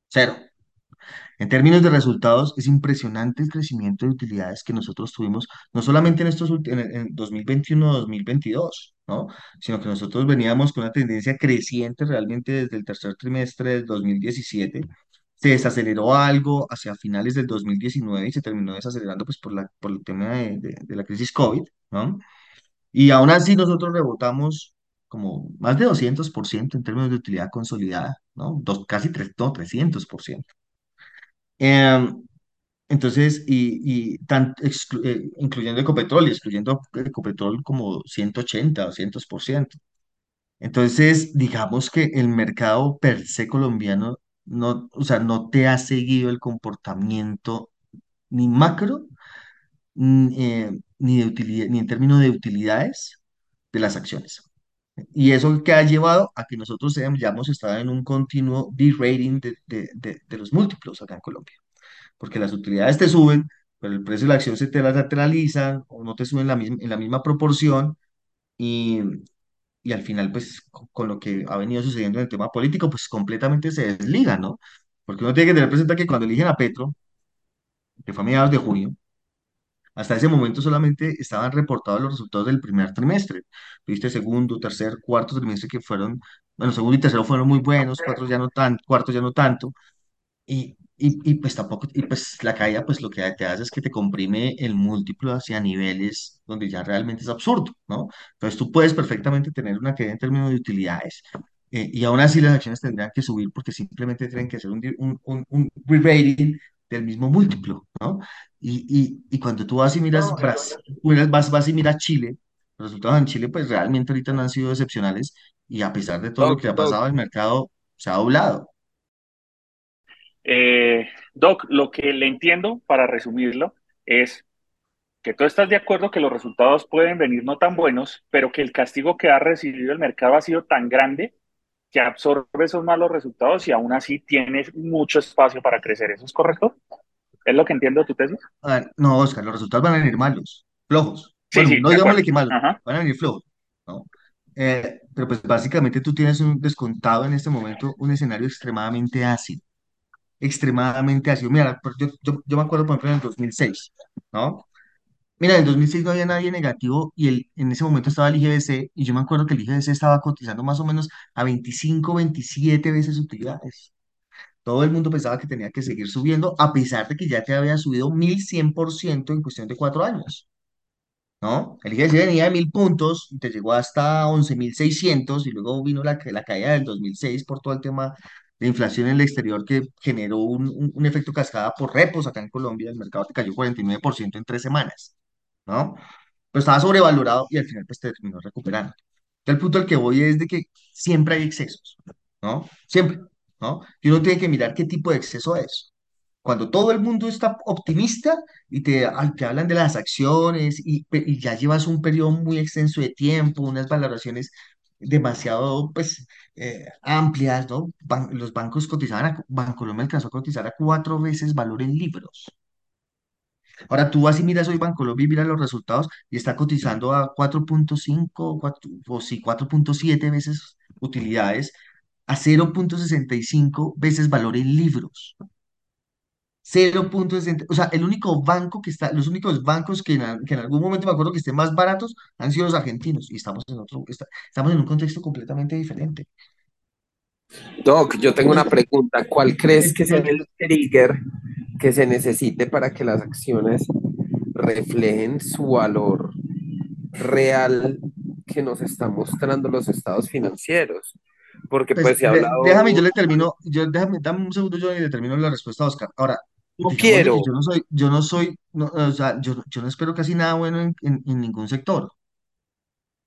S4: cero. En términos de resultados, es impresionante el crecimiento de utilidades que nosotros tuvimos, no solamente en estos en, en 2021-2022, ¿no? Sino que nosotros veníamos con una tendencia creciente realmente desde el tercer trimestre del 2017. Se desaceleró algo hacia finales del 2019 y se terminó desacelerando pues por la, por el tema de, de- de la crisis COVID, ¿no? Y aún así nosotros rebotamos como más de 200% en términos de utilidad consolidada, ¿no? Dos, casi tres, no, 300%. Em, entonces, y, y tan, eh, incluyendo Ecopetrol y excluyendo Ecopetrol como 180 o 200%. Entonces, digamos que el mercado per se colombiano no, o sea, no te ha seguido el comportamiento ni macro, ni, eh, ni de utilidad, ni en términos de utilidades de las acciones. Y eso que ha llevado a que nosotros hayamos- estado en un continuo de-rating de, de, de, de los múltiplos acá en Colombia, porque las utilidades te suben, pero el precio de la acción se te lateralizan o no te suben la misma, en la misma proporción y, y al final, pues, con lo que ha venido sucediendo en el tema político, pues completamente se desliga, ¿no? Porque uno tiene que tener presente que cuando eligen a Petro, que fue a mediados de junio, hasta ese momento solamente estaban reportados los resultados del primer trimestre. Viste segundo, tercer, cuarto trimestre que fueron, bueno, segundo y tercero fueron muy buenos, cuatro ya no tan, cuarto ya no tanto. Y, y, y pues tampoco, y pues la caída pues lo que te hace es que te comprime el múltiplo hacia niveles donde ya realmente es absurdo, ¿no? Entonces tú puedes perfectamente tener una caída en términos de utilidades eh, y aún así las acciones tendrían que subir porque simplemente tienen que hacer un, un, un, un re-rating del mismo múltiplo, ¿no? Y, y, y cuando tú vas y miras Brasil, vas, vas y miras Chile, los resultados en Chile pues realmente ahorita no han sido excepcionales y a pesar de todo lo
S3: Doc,
S4: que ha
S3: Doc,
S4: pasado, el mercado se ha doblado.
S2: Eh, Doc, lo que le entiendo, para resumirlo, es que tú estás de acuerdo que los resultados pueden venir no tan buenos, pero que el castigo que ha recibido el mercado ha sido tan grande que absorbe esos malos resultados y aún así tienes mucho espacio para crecer. ¿Eso es correcto? ¿Es lo que entiendo de tu tesis?
S4: No, Oscar, los resultados van a venir malos, flojos.
S2: Sí,
S4: Bueno,
S2: sí,
S4: no digámosle que malos,
S2: Ajá.
S4: van a venir flojos, ¿no? Eh, pero pues básicamente tú tienes un descontado en este momento un escenario extremadamente ácido, extremadamente ácido. Mira, yo, yo, yo me acuerdo, por ejemplo, en el 2006, ¿no? Mira, en el 2006 no había nadie negativo y el, en ese momento estaba el IGBC y yo me acuerdo que el IGBC estaba cotizando más o menos a 25, 27 veces utilidades. Todo el mundo pensaba que tenía que seguir subiendo, a pesar de que ya te había subido 1100% en cuestión de cuatro años, ¿no? El IGS venía de 1000 puntos y te llegó hasta 11.600 y luego vino la, la caída del 2006 por todo el tema de inflación en el exterior que generó un- un efecto cascada por repos acá en Colombia. El mercado te cayó 49% en tres semanas, ¿no? Pero estaba sobrevalorado y al final pues te terminó recuperando. El punto al que voy es de que siempre hay excesos, ¿no? Siempre, ¿no? Y uno tiene que mirar qué tipo de exceso es. Cuando todo el mundo está optimista y te, te hablan de las acciones y, ya llevas un periodo muy extenso de tiempo, unas valoraciones demasiado, pues, eh, amplias, ¿no? Los bancos cotizaban, a, Bancolombia alcanzó a cotizar a cuatro veces valor en libros. Ahora tú vas y miras hoy Bancolombia y miras los resultados y está cotizando a 4.5 cuatro- o sí, 4.7 veces utilidades, a 0.65 veces valor en libros. 0.60, o sea, el único banco que está, los únicos bancos que en, a- que en algún momento me acuerdo que estén más baratos han sido los argentinos y estamos en otro, está- estamos en un contexto completamente diferente.
S3: Doc, yo tengo una pregunta. ¿Cuál crees que sea el trigger que se necesite para que las acciones reflejen su valor real que nos están mostrando los estados financieros? Porque pues
S4: pues,
S3: se ha
S4: de- déjame, yo
S3: hablado,
S4: le termino, yo, déjame, dame un segundo, yo y le termino la respuesta a Oscar. Ahora,
S3: no quiero,
S4: yo no soy, yo no soy, no, o sea, yo, yo no espero casi nada bueno en, en- en ningún sector,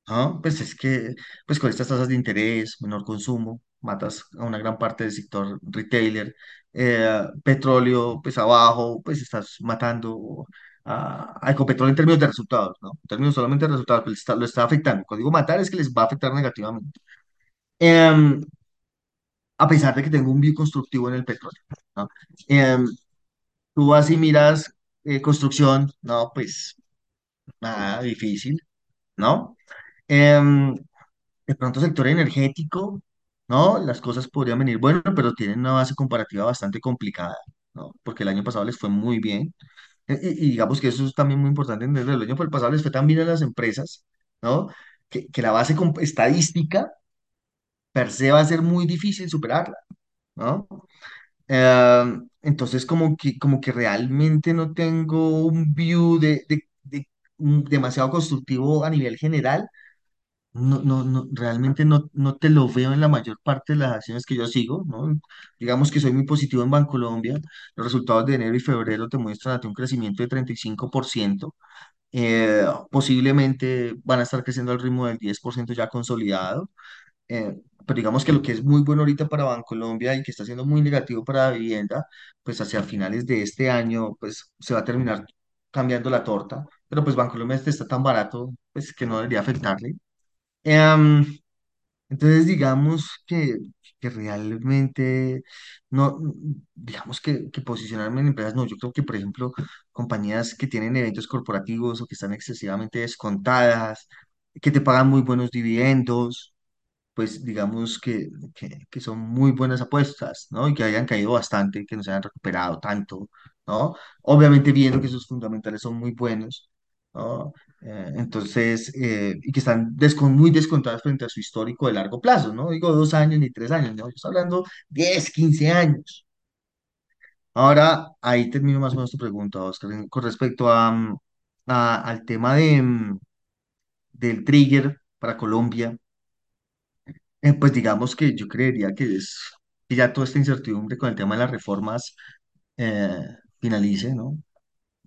S4: ¿no? Pues es que, pues con estas tasas de interés, menor consumo, matas a una gran parte del sector retailer, eh, petróleo, pues abajo, pues estás matando a, a Ecopetrol en términos de resultados, ¿no? En términos solamente de resultados, pues está- lo está afectando. Cuando digo matar es que les va a afectar negativamente. Em, a pesar de que tengo un view constructivo en el petróleo, ¿no? Em, tú vas y miras eh, construcción, no, pues nada, difícil, ¿no? Em, de pronto sector energético, ¿no? Las cosas podrían venir bueno, pero tienen una base comparativa bastante complicada, ¿no? Porque el año pasado les fue muy bien. E- Y, y digamos que eso es también muy importante entenderlo. El año pasado les fue tan bien a las empresas, ¿no? Que, que la base estadística per se va a ser muy difícil superarla, ¿no? Eh, entonces, como que, como que realmente no tengo un view de, de- de- un- demasiado constructivo a nivel general, no, no, no, realmente no, no te lo veo en la mayor parte de las acciones que yo sigo, ¿no? Digamos que soy muy positivo en Bancolombia. Los resultados de enero y febrero te muestran un crecimiento de 35%. Eh, posiblemente van a estar creciendo al ritmo del 10% ya consolidado. Eh, pero digamos que lo que es muy bueno ahorita para Bancolombia y que está siendo muy negativo para la vivienda, pues hacia finales de este año, pues se va a terminar cambiando la torta. Pero pues Bancolombia este está tan barato, pues que no debería afectarle. Em, entonces, digamos que, que realmente no, digamos que, que posicionarme en empresas, no, yo creo que, por ejemplo, compañías que tienen eventos corporativos o que están excesivamente descontadas, que te pagan muy buenos dividendos, pues digamos que, que, que son muy buenas apuestas, ¿no? Y que hayan caído bastante, que no se hayan recuperado tanto, ¿no? Obviamente viendo que sus fundamentales son muy buenos, ¿no? Eh, entonces, eh, y que están descon- muy descontadas frente a su histórico de largo plazo, ¿no? Digo dos años ni tres años, ¿no? Yo estoy hablando 10 15 años. Ahora, ahí termino más o menos tu pregunta, Oscar, con respecto a, mm, a- al tema de, mm, del trigger para Colombia. Eh, pues digamos que yo creería que es que ya toda esta incertidumbre con el tema de las reformas eh, finalice, ¿no?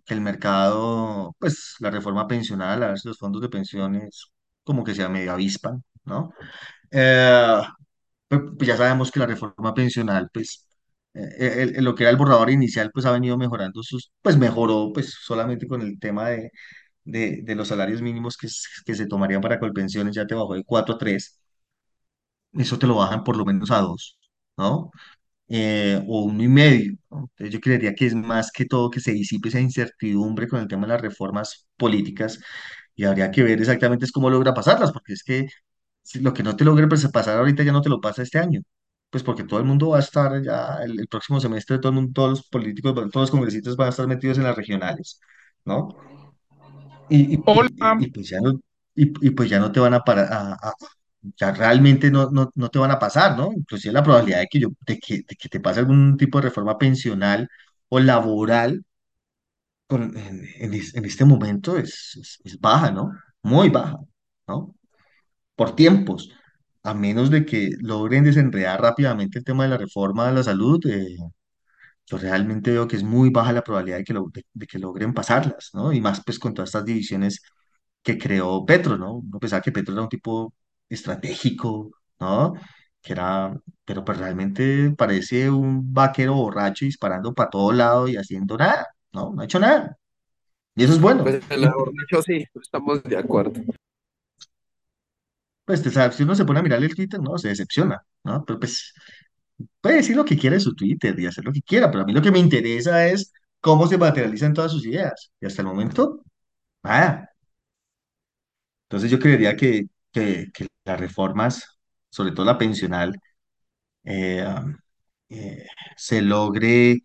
S4: Que el mercado, pues la reforma pensional, a ver si los fondos de pensiones como que se medio avispan, ¿no? Eh, pues, pues ya sabemos que la reforma pensional, pues eh, el- lo que era el borrador inicial, pues ha venido mejorando sus, pues mejoró, pues solamente con el tema de, de, los salarios mínimos que, que se tomarían para Colpensiones, ya te bajó de 4 a 3 eso te lo bajan por lo menos a dos, ¿no? Eh, o uno y medio, ¿no? Entonces yo creería que es más que todo que se disipe esa incertidumbre con el tema de las reformas políticas y habría que ver exactamente es cómo logra pasarlas, porque es que si lo que no te logre pues, pasar ahorita ya no te lo pasa este año, pues porque todo el mundo va a estar ya el, el próximo semestre, todo el mundo, todos los políticos, todos los congresistas van a estar metidos en las regionales, ¿no? Y, y,
S5: Hola,
S4: y- y, pues ya no, y, pues ya no te van a a, a- ya realmente no, no, no te van a pasar, ¿no? Inclusive la probabilidad de que yo, de que, de que te pase algún tipo de reforma pensional o laboral con- en, en en este momento es, es, es baja, ¿no? Muy baja, ¿no? Por tiempos. A menos de que logren desenredar rápidamente el tema de la reforma de la salud, eh, yo realmente veo que es muy baja la probabilidad de que, lo- de, de que logren pasarlas, ¿no? Y más pues con todas estas divisiones que creó Petro, ¿no? Uno pensaba que Petro era un tipo estratégico, ¿no? Que era, pero pues realmente parece un vaquero borracho disparando para todo lado y haciendo nada, ¿no? No ha hecho nada. Y eso es bueno.
S3: Pues mejor dicho, sí, estamos de acuerdo.
S4: Pues te sabes, si uno se pone a mirarle el Twitter, no, se decepciona, ¿no? Pero pues puede decir lo que quiera en su Twitter y hacer lo que quiera, pero a mí lo que me interesa es cómo se materializan todas sus ideas. Y hasta el momento, nada. Entonces yo creería que, que, que las reformas, sobre todo la pensional, eh, eh, se logre,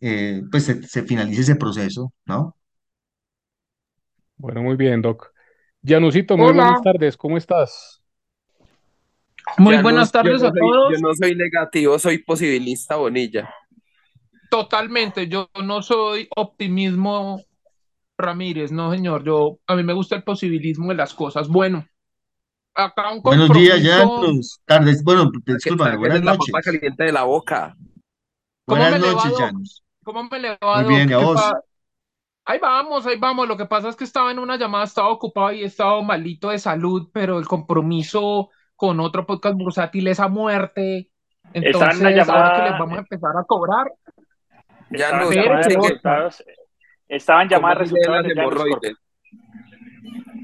S4: eh, pues se, se finalice ese proceso, ¿no?
S1: Bueno, muy bien, Doc. Janusito, muy buenas
S5: hola.
S1: tardes, ¿cómo estás?
S5: Muy
S3: Ya no,
S5: buenas
S3: yo
S5: tardes
S3: no
S5: a
S3: soy, yo
S5: todos.
S3: no soy negativo, soy posibilista, Bonilla.
S5: Totalmente, yo no soy optimismo Ramírez, no señor, yo a mí me gusta el posibilismo de las cosas. Bueno, acá un
S4: Buenos días. Janus. Tardes, bueno,
S3: Saque-
S4: discúlpame, buenas
S3: Sáquenle la
S4: noches.
S3: caliente de la boca.
S5: ¿Cómo
S4: Buenas noches? Janus.
S5: ¿Cómo me le va,
S4: Muy bien, a
S5: ¿Qué
S4: vos?
S5: Ahí vamos, ahí vamos. Lo que pasa es que estaba en una llamada, estaba ocupado y he estado malito de salud, pero el compromiso con otro podcast bursátil es a muerte.
S2: Estaba en
S5: Entonces, ahora que les
S2: llamada,
S5: vamos a empezar a cobrar,
S3: Ya
S2: estaban
S3: no,
S2: llamada de estaban
S3: ¿Cómo
S2: llamadas de resultados de
S3: hemorroides?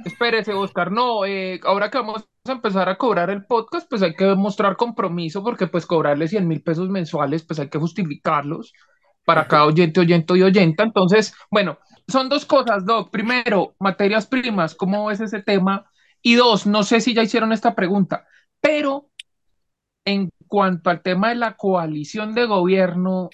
S5: Espérese, Oscar, no, eh, ahora que vamos a empezar a cobrar el podcast, pues hay que mostrar compromiso, porque pues cobrarle 100 mil pesos mensuales, pues hay que justificarlos para cada oyente, oyente y oyenta. Entonces, bueno, son dos cosas, Doc. Primero, materias primas, ¿cómo es ese tema? Y dos, no sé si ya hicieron esta pregunta, pero en cuanto al tema de la coalición de gobierno,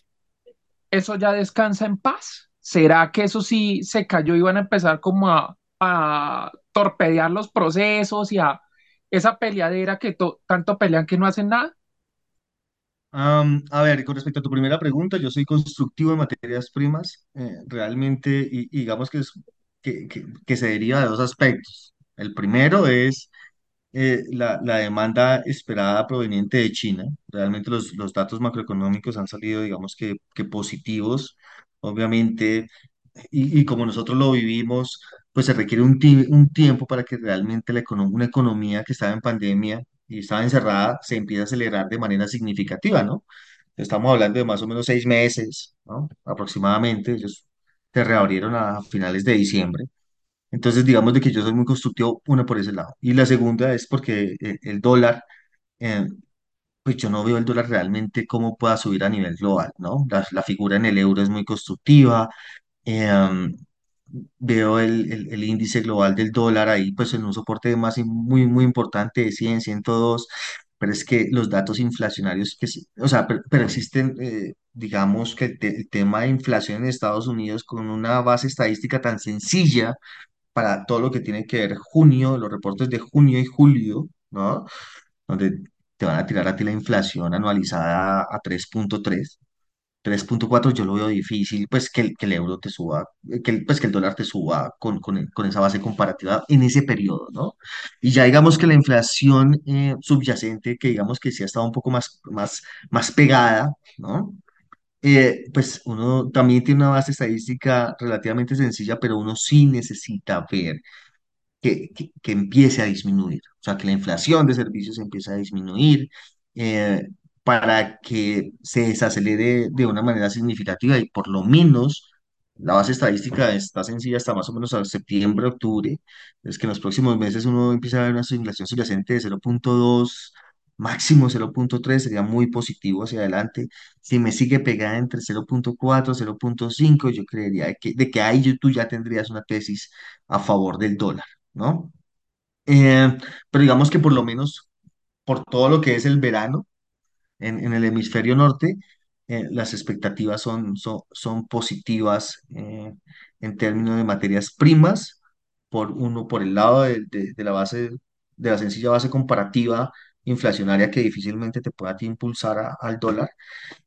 S5: ¿eso ya descansa en paz? ¿Será que eso sí se cayó y van a empezar como a, a torpedear los procesos y a esa peleadera que to- tanto pelean que no hacen nada?
S4: Am, a ver, con respecto a tu primera pregunta, yo soy constructivo en materias primas, eh, realmente, y, y digamos que, es, que, que, que se deriva de dos aspectos. El primero es eh, la, la demanda esperada proveniente de China. Realmente los, los datos macroeconómicos han salido, digamos que, que positivos. Obviamente, y, y como nosotros lo vivimos, pues se requiere un, un tiempo para que realmente la una economía que estaba en pandemia y estaba encerrada se empiece a acelerar de manera significativa, ¿no? Estamos hablando de más o menos seis meses, ¿no? Aproximadamente. Ellos se reabrieron a finales de diciembre. Entonces, digamos de que yo soy muy constructivo, una por ese lado. Y la segunda es porque eh, el dólar, eh, pues yo no veo el dólar realmente cómo pueda subir a nivel global, ¿no? La, la figura en el euro es muy constructiva. um, veo el, el, índice global del dólar ahí, pues en un soporte más in- muy, muy importante de cien ciento dos pero es que los datos inflacionarios, que, o sea, pero, existen, eh, digamos que el, el tema de inflación en Estados Unidos con una base estadística tan sencilla para todo lo que tiene que ver junio, los reportes de junio y julio, ¿no? Donde te van a tirar a ti la inflación anualizada a tres punto tres tres punto cuatro yo lo veo difícil, pues que el, que el euro te suba, eh, que el, pues que el dólar te suba con, con, con esa base comparativa en ese periodo, ¿no? Y ya digamos que la inflación eh, subyacente, que digamos que sí ha estado un poco más, más, más pegada, ¿no? Eh, pues uno también tiene una base estadística relativamente sencilla, pero uno sí necesita ver que, que, que empiece a disminuir, o sea, que la inflación de servicios empiece a disminuir eh, para que se desacelere de una manera significativa y por lo menos la base estadística está sencilla hasta más o menos a septiembre, octubre, es que en los próximos meses uno empieza a ver una inflación subyacente de 0.2. Máximo 0.3 sería muy positivo hacia adelante. Si me sigue pegada entre 0.4 0.5, yo creería que, de que ahí tú ya tendrías una tesis a favor del dólar. ¿no? Eh, pero digamos que por lo menos por todo lo que es el verano en, en el hemisferio norte, eh, las expectativas son, son, son positivas eh, en términos de materias primas, por uno, por el lado de, de- de la base, de la sencilla base comparativa inflacionaria que difícilmente te pueda impulsar a- al dólar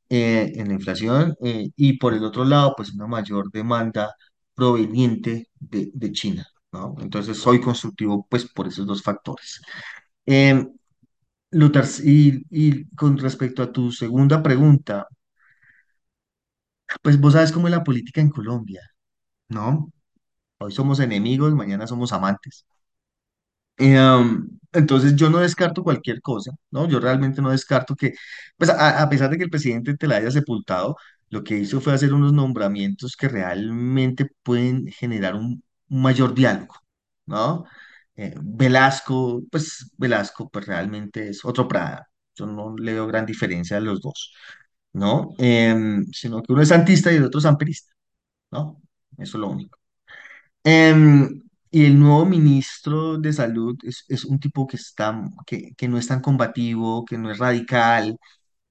S4: eh, en la inflación, eh, y por el otro lado, pues una mayor demanda proveniente de, de China, ¿no? Entonces soy constructivo, pues por esos dos factores. Eh, lo ter- y, y con respecto a tu segunda pregunta, pues vos sabes cómo es la política en Colombia, ¿no? Hoy somos enemigos, mañana somos amantes. Eh, entonces yo no descarto cualquier cosa, ¿no? Yo realmente no descarto que, pues a, a pesar de que el presidente te la haya sepultado, lo que hizo fue hacer unos nombramientos que realmente pueden generar un, un mayor diálogo, ¿no? Eh, Velasco, pues Velasco, pues realmente es otro Prada. Yo no le veo gran diferencia a los dos, ¿no? Em, sino que uno es santista y el otro es amperista, ¿no? Eso es lo único. Em, y el nuevo ministro de Salud es, es un tipo que, está, que, que no es tan combativo, que no es radical,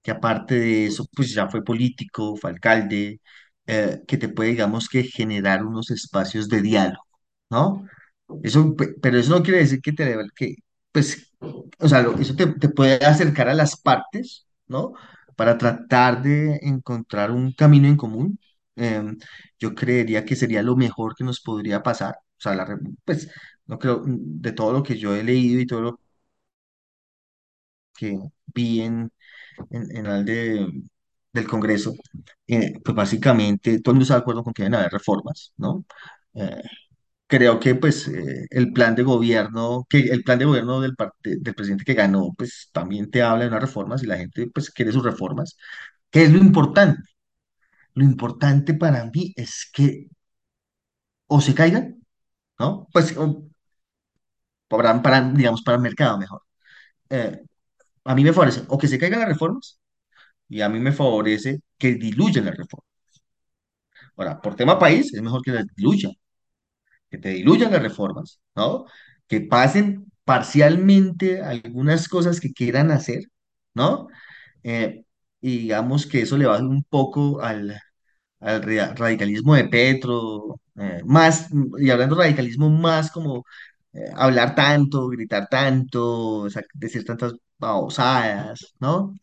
S4: que aparte de eso, pues ya fue político, fue alcalde, eh, que te puede, digamos, que generar unos espacios de diálogo, ¿no? Eso, pe- pero eso no quiere decir que te deba- que, pues, o sea, lo- eso te, te puede acercar a las partes, ¿no? Para tratar de encontrar un camino en común. Em, yo creería que sería lo mejor que nos podría pasar. O sea, la pues, no creo, de todo lo que yo he leído y todo lo que vi en, en, en el de, del Congreso, eh, pues básicamente todo el mundo está de acuerdo con que deben haber reformas, ¿no? Creo que pues eh, el plan de gobierno, que el plan de gobierno del, del presidente que ganó, pues también te habla de unas reformas y la gente pues quiere sus reformas. ¿Qué es lo importante? Lo importante para mí es que o se caigan, ¿no? Pues o para, para, digamos, para el mercado mejor. Eh, a mí me favorece o que se caigan las reformas y a mí me favorece que diluyan las reformas. Ahora, por tema país, es mejor que las diluyan, que te diluyan las reformas, ¿no? Que pasen parcialmente algunas cosas que quieran hacer, ¿no? Eh, y digamos que eso le baje un poco al, al radicalismo de Petro, eh, más, y hablando de radicalismo, más como eh, hablar tanto, gritar tanto, decir tantas babosadas, ¿no?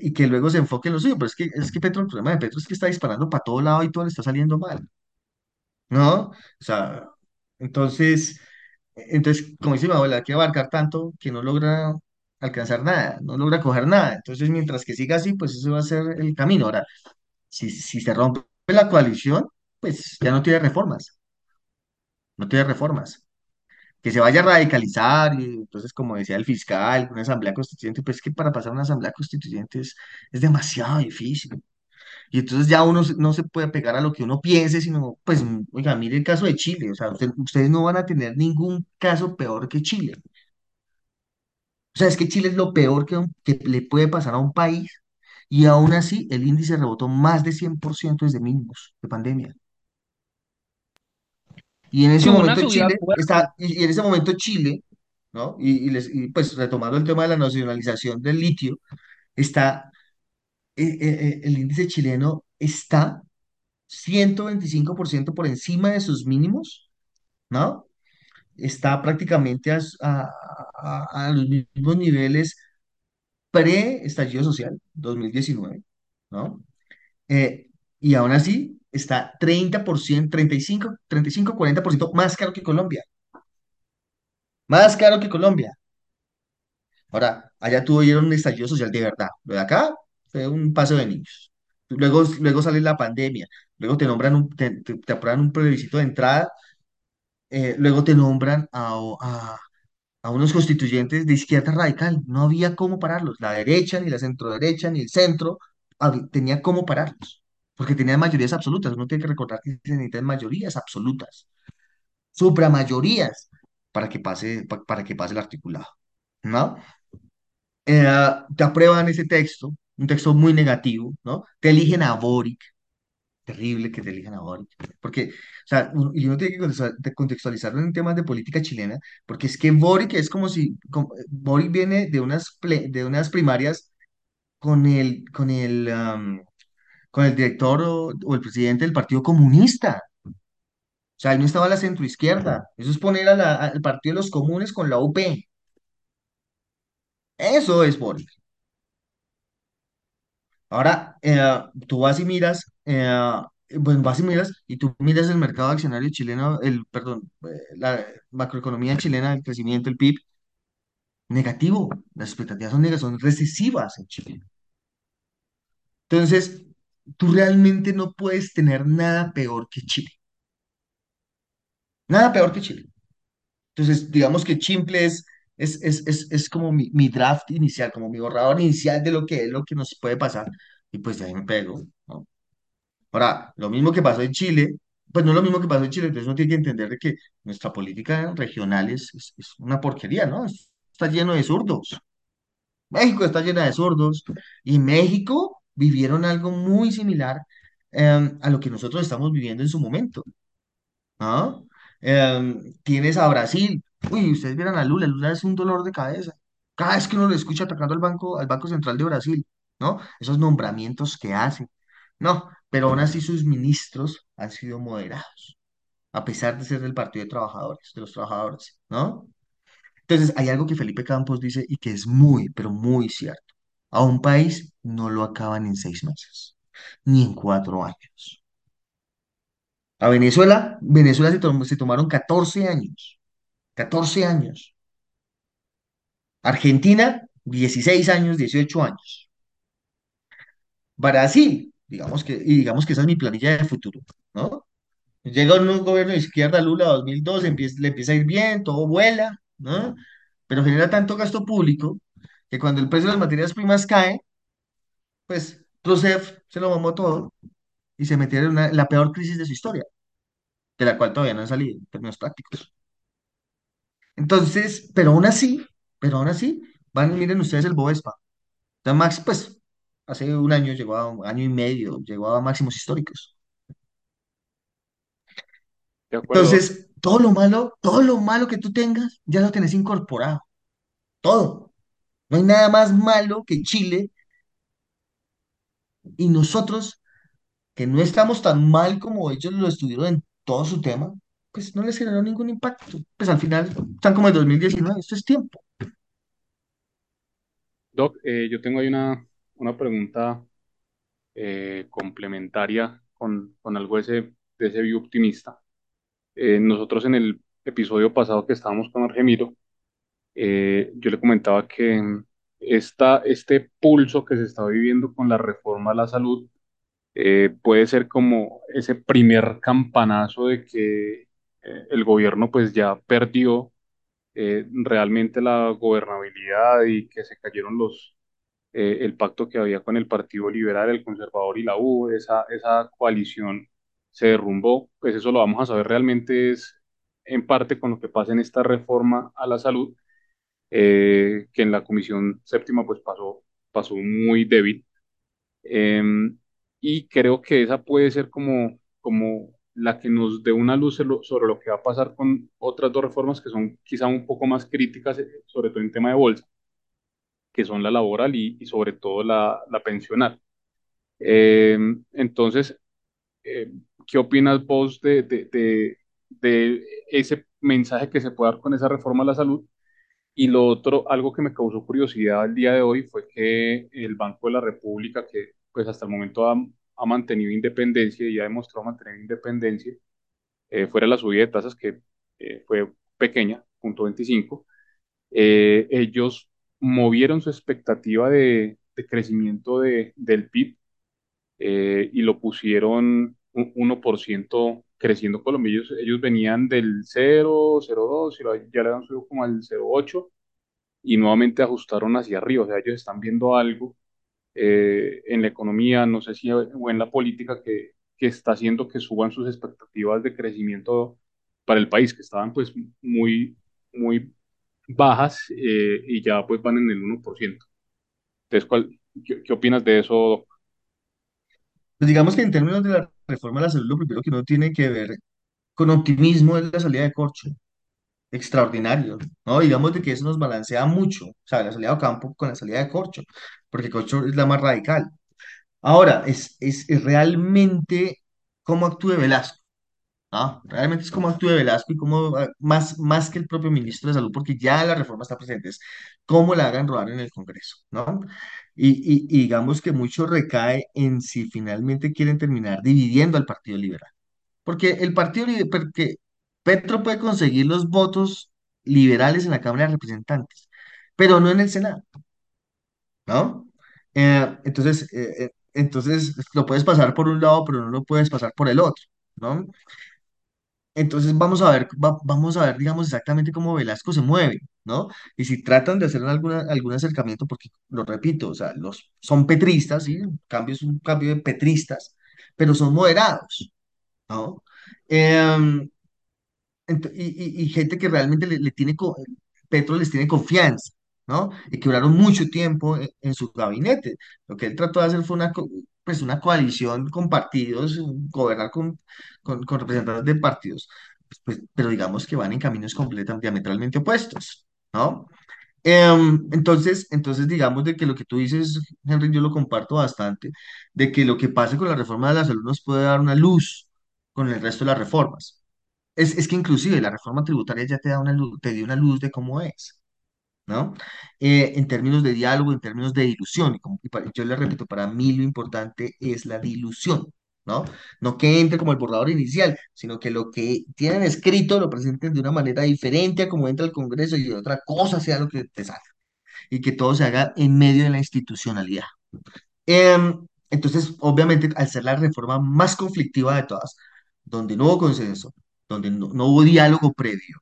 S4: Y que luego se enfoque en lo suyo, pero es que, es que Petro, el problema de Petro es que está disparando para todo lado y todo le está saliendo mal, ¿no? O sea, entonces, Entonces, como dice mi abuela, quiere abarcar tanto que no logra alcanzar nada, no logra coger nada. Entonces, mientras que siga así, pues ese va a ser el camino. Ahora, si, si se rompe la coalición, pues ya no tiene reformas, no tiene reformas. Que se vaya a radicalizar, y entonces, como decía el fiscal, una asamblea constituyente, pues es que para pasar una asamblea constituyente es, es demasiado difícil. Y entonces ya uno no se puede pegar a lo que uno piense, sino, pues, oiga, mire el caso de Chile, o sea, usted- ustedes no van a tener ningún caso peor que Chile. O sea, es que Chile es lo peor que, un- que le puede pasar a un país y aún así el índice rebotó más de 100% desde mínimos de pandemia. Y en
S5: Sí,
S4: ese
S5: hubo una
S4: momento
S5: subida
S4: Chile
S5: fuerte.
S4: está, y y en ese momento Chile, ¿no? Y, y les, y, pues retomando el tema de la nacionalización del litio, está, el índice chileno está 125% por encima de sus mínimos, ¿no? Está prácticamente a los mismos niveles pre-estallido social, 2019, ¿no? Eh, y aún así está 30%, 35, 35, 40% más caro que Colombia. Más caro que Colombia. Ahora, allá tuvieron un estallido social de verdad. Lo de acá fue un paso de niños. Luego, luego sale la pandemia. Luego te nombran un, te, te- aprueban un plebiscito de entrada. eh, luego te nombran a, a, a unos constituyentes de izquierda radical. No había cómo pararlos. La derecha, ni la centroderecha, ni el centro tenía cómo pararlos. Porque tenían mayorías absolutas. Uno tiene que recordar que se necesitan mayorías absolutas. Supramayorías para que pase, pa- para que pase el articulado. ¿No? eh, te aprueban ese texto, un texto muy negativo, ¿no? Te eligen a Boric, terrible que te elijan a Boric, porque, o sea, y uno tiene que contextualizarlo en temas de política chilena, porque es que Boric es como si, como- Boric viene de unas, de unas primarias con el, con el, con el director o, el presidente del Partido Comunista. O sea, ahí no estaba la centroizquierda. Eso es poner al Partido de los Comunes con la UP. Eso es Boric. Ahora, eh, tú vas y miras, eh, bueno, vas y miras, y tú miras el mercado accionario chileno, el, perdón, eh, la macroeconomía chilena, el crecimiento, el PIB, negativo. Las expectativas son negativas, son recesivas en Chile. Entonces, tú realmente no puedes tener nada peor que Chile. Nada peor que Chile. Entonces, digamos que Chimple es, es, es, es, es como mi, mi draft inicial, como mi borrador inicial de lo que es lo que nos puede pasar. Y pues de ahí me pego. Ahora, lo mismo que pasó en Chile, pues no es lo mismo que pasó en Chile, entonces uno tiene que entender de que nuestra política regional es, es, una porquería, ¿no? Es- Está lleno de zurdos. México está llena de zurdos y México vivieron algo muy similar em, a lo que nosotros estamos viviendo en su momento, ¿no? Em, tienes a Brasil. Uy, ustedes vieron a Lula, Lula es un dolor de cabeza. Cada vez que uno lo escucha atacando al banco, al Banco Central de Brasil, ¿no? Esos nombramientos que hace. No, pero aún así sus ministros han sido moderados, a pesar de ser del Partido de Trabajadores, de los trabajadores, ¿no? Entonces, hay algo que Felipe Campos dice y que es muy, pero muy cierto. A un país no lo acaban en seis meses, ni en cuatro años. A Venezuela, Venezuela se, tom- se tomaron 14 años, 14 años. Argentina, 16 años, 18 años. Brasil, digamos que, y digamos que esa es mi planilla de futuro, ¿no? Llega un gobierno de izquierda, Lula 2002, empieza, le empieza a ir bien, todo vuela, ¿no? Pero genera tanto gasto público que cuando el precio de las materias primas cae, pues Rousseff se lo mamó todo y se metieron en la peor crisis de su historia, de la cual todavía no han salido en términos prácticos. Entonces, pero aún así, pero aún así, van, miren ustedes el Bovespa. Ya Max, pues, hace un año llegó a un año y medio, llegó a máximos históricos.
S1: De acuerdo.
S4: Entonces, todo lo malo, todo lo malo que tú tengas, ya lo tenés incorporado, todo. No hay nada más malo que Chile y nosotros, que no estamos tan mal como ellos lo estuvieron en todo su tema, pues no les generó ningún impacto. Pues al final están como en 2019, esto es tiempo.
S1: Doc, eh, yo tengo ahí una, una pregunta eh, complementaria con, con algo de ese, de ese view optimista. Eh, nosotros en el, episodio pasado que estábamos con Argemiro, eh, yo le comentaba que esta, este pulso que se está viviendo con la reforma a la salud eh, puede ser como ese primer campanazo de que eh, el gobierno pues ya perdió eh, realmente la gobernabilidad y que se cayeron los, eh, el pacto que había con el Partido Liberal, el Conservador y la U, esa, esa coalición se derrumbó, pues eso lo vamos a saber realmente es en parte con lo que pasa en esta reforma a la salud, que en la Comisión Séptima pues pasó, pasó muy débil. Eh, y creo que esa puede ser como, como la que nos dé una luz sobre lo, que va a pasar con otras dos reformas que son quizá un poco más críticas, eh, sobre todo en tema de bolsa, que son la laboral y, y sobre todo la, la pensional. Eh, entonces, eh, ¿qué opinas vos de, de, de, de ese mensaje que se puede dar con esa reforma a la salud? Y lo otro, algo que me causó curiosidad el día de hoy fue que el Banco de la República, que pues hasta el momento ha, ha mantenido independencia y ha demostrado mantener independencia, eh, fuera la subida de tasas que eh, fue pequeña, punto 25, eh, ellos movieron su expectativa de, de crecimiento de, del PIB eh, y lo pusieron un 1% creciendo Colombia. Ellos, ellos venían del 0, 0,2 y ya le han subido como al 0,8 y nuevamente ajustaron hacia arriba. O sea, ellos están viendo algo eh, en la economía, no sé si o en la política que, que está haciendo que suban sus expectativas de crecimiento para el país, que estaban pues muy, muy bajas eh, y ya pues van en el 1%. Entonces, ¿cuál, qué, qué opinas de eso?
S4: Pues digamos que en términos de la reforma de la salud, lo primero que uno tiene que ver con optimismo es la salida de corcho. Extraordinario, ¿no? Digamos de que eso nos balancea mucho, o sea, la salida de campo con la salida de corcho, porque corcho es la más radical. Ahora, es, es, realmente cómo actúe Velasco. Ah, realmente es como actúe Velasco y cómo, ah, más, más que el propio ministro de Salud, porque ya la reforma está presente, es cómo la hagan rodar en el Congreso, ¿no? Y, y- y digamos que mucho recae en si finalmente quieren terminar dividiendo al Partido Liberal. Porque el Partido Liberal, porque Petro puede conseguir los votos liberales en la Cámara de Representantes, pero no en el Senado, ¿no? Eh, entonces, eh, eh, entonces lo puedes pasar por un lado, pero no lo puedes pasar por el otro, ¿no? Entonces vamos a ver, va- vamos a ver, digamos, exactamente cómo Velasco se mueve, ¿no? Y si tratan de hacer alguna, algún acercamiento, porque lo repito, o sea, los, son petristas, ¿sí? Cambio es un cambio de petristas, pero son moderados, ¿no? Em, y, y- gente que realmente le, tiene, Petro les tiene confianza, ¿no? Y que duraron mucho tiempo en, en su gabinete. Lo que él trató de hacer fue una, pues una coalición con partidos, gobernar con, con, con representantes de partidos, pues, pues, pero digamos que van en caminos completamente diametralmente opuestos, ¿no? Em, entonces, entonces, digamos de que lo que tú dices, Henry, yo lo comparto bastante, de que lo que pase con la reforma de la salud nos puede dar una luz con el resto de las reformas. Es, es que inclusive la reforma tributaria ya te da una luz, te dio una luz de cómo es, ¿no? Eh, en términos de diálogo, en términos de dilución, y, como- y pa- yo le repito, para mí lo importante es la dilución, ¿no? No que entre como el borrador inicial, sino que lo que tienen escrito lo presenten de una manera diferente a como entra el Congreso y otra cosa sea lo que te salga, y que todo se haga en medio de la institucionalidad. Em, entonces, obviamente, al ser la reforma más conflictiva de todas, donde no hubo consenso, donde no, no hubo diálogo previo,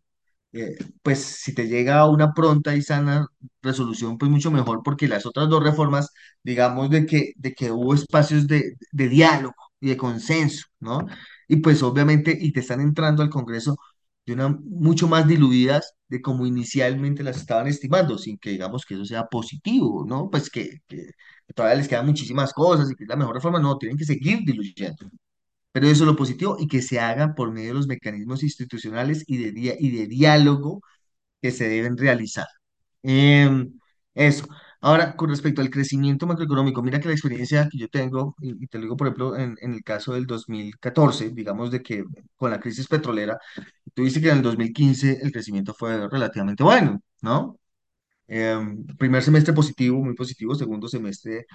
S4: eh, pues si te llega a una pronta y sana resolución, pues mucho mejor, porque las otras dos reformas, digamos, de que, de que hubo espacios de, de diálogo y de consenso, ¿no? Y pues obviamente, y te están entrando al Congreso de una mucho más diluidas de como inicialmente las estaban estimando, sin que digamos que eso sea positivo, ¿no? Pues que, que todavía les quedan muchísimas cosas y que es la mejor reforma, no, tienen que seguir diluyendo. Pero eso es lo positivo y que se hagan por medio de los mecanismos institucionales y de, y de diálogo que se deben realizar. Em, eso. Ahora, con respecto al crecimiento macroeconómico, mira que la experiencia que yo tengo, y, y te lo digo, por ejemplo, en, en el caso del 2014, digamos de que con la crisis petrolera, tú dices que en el 2015 el crecimiento fue relativamente bueno, ¿no? Em, primer semestre positivo, muy positivo, segundo semestre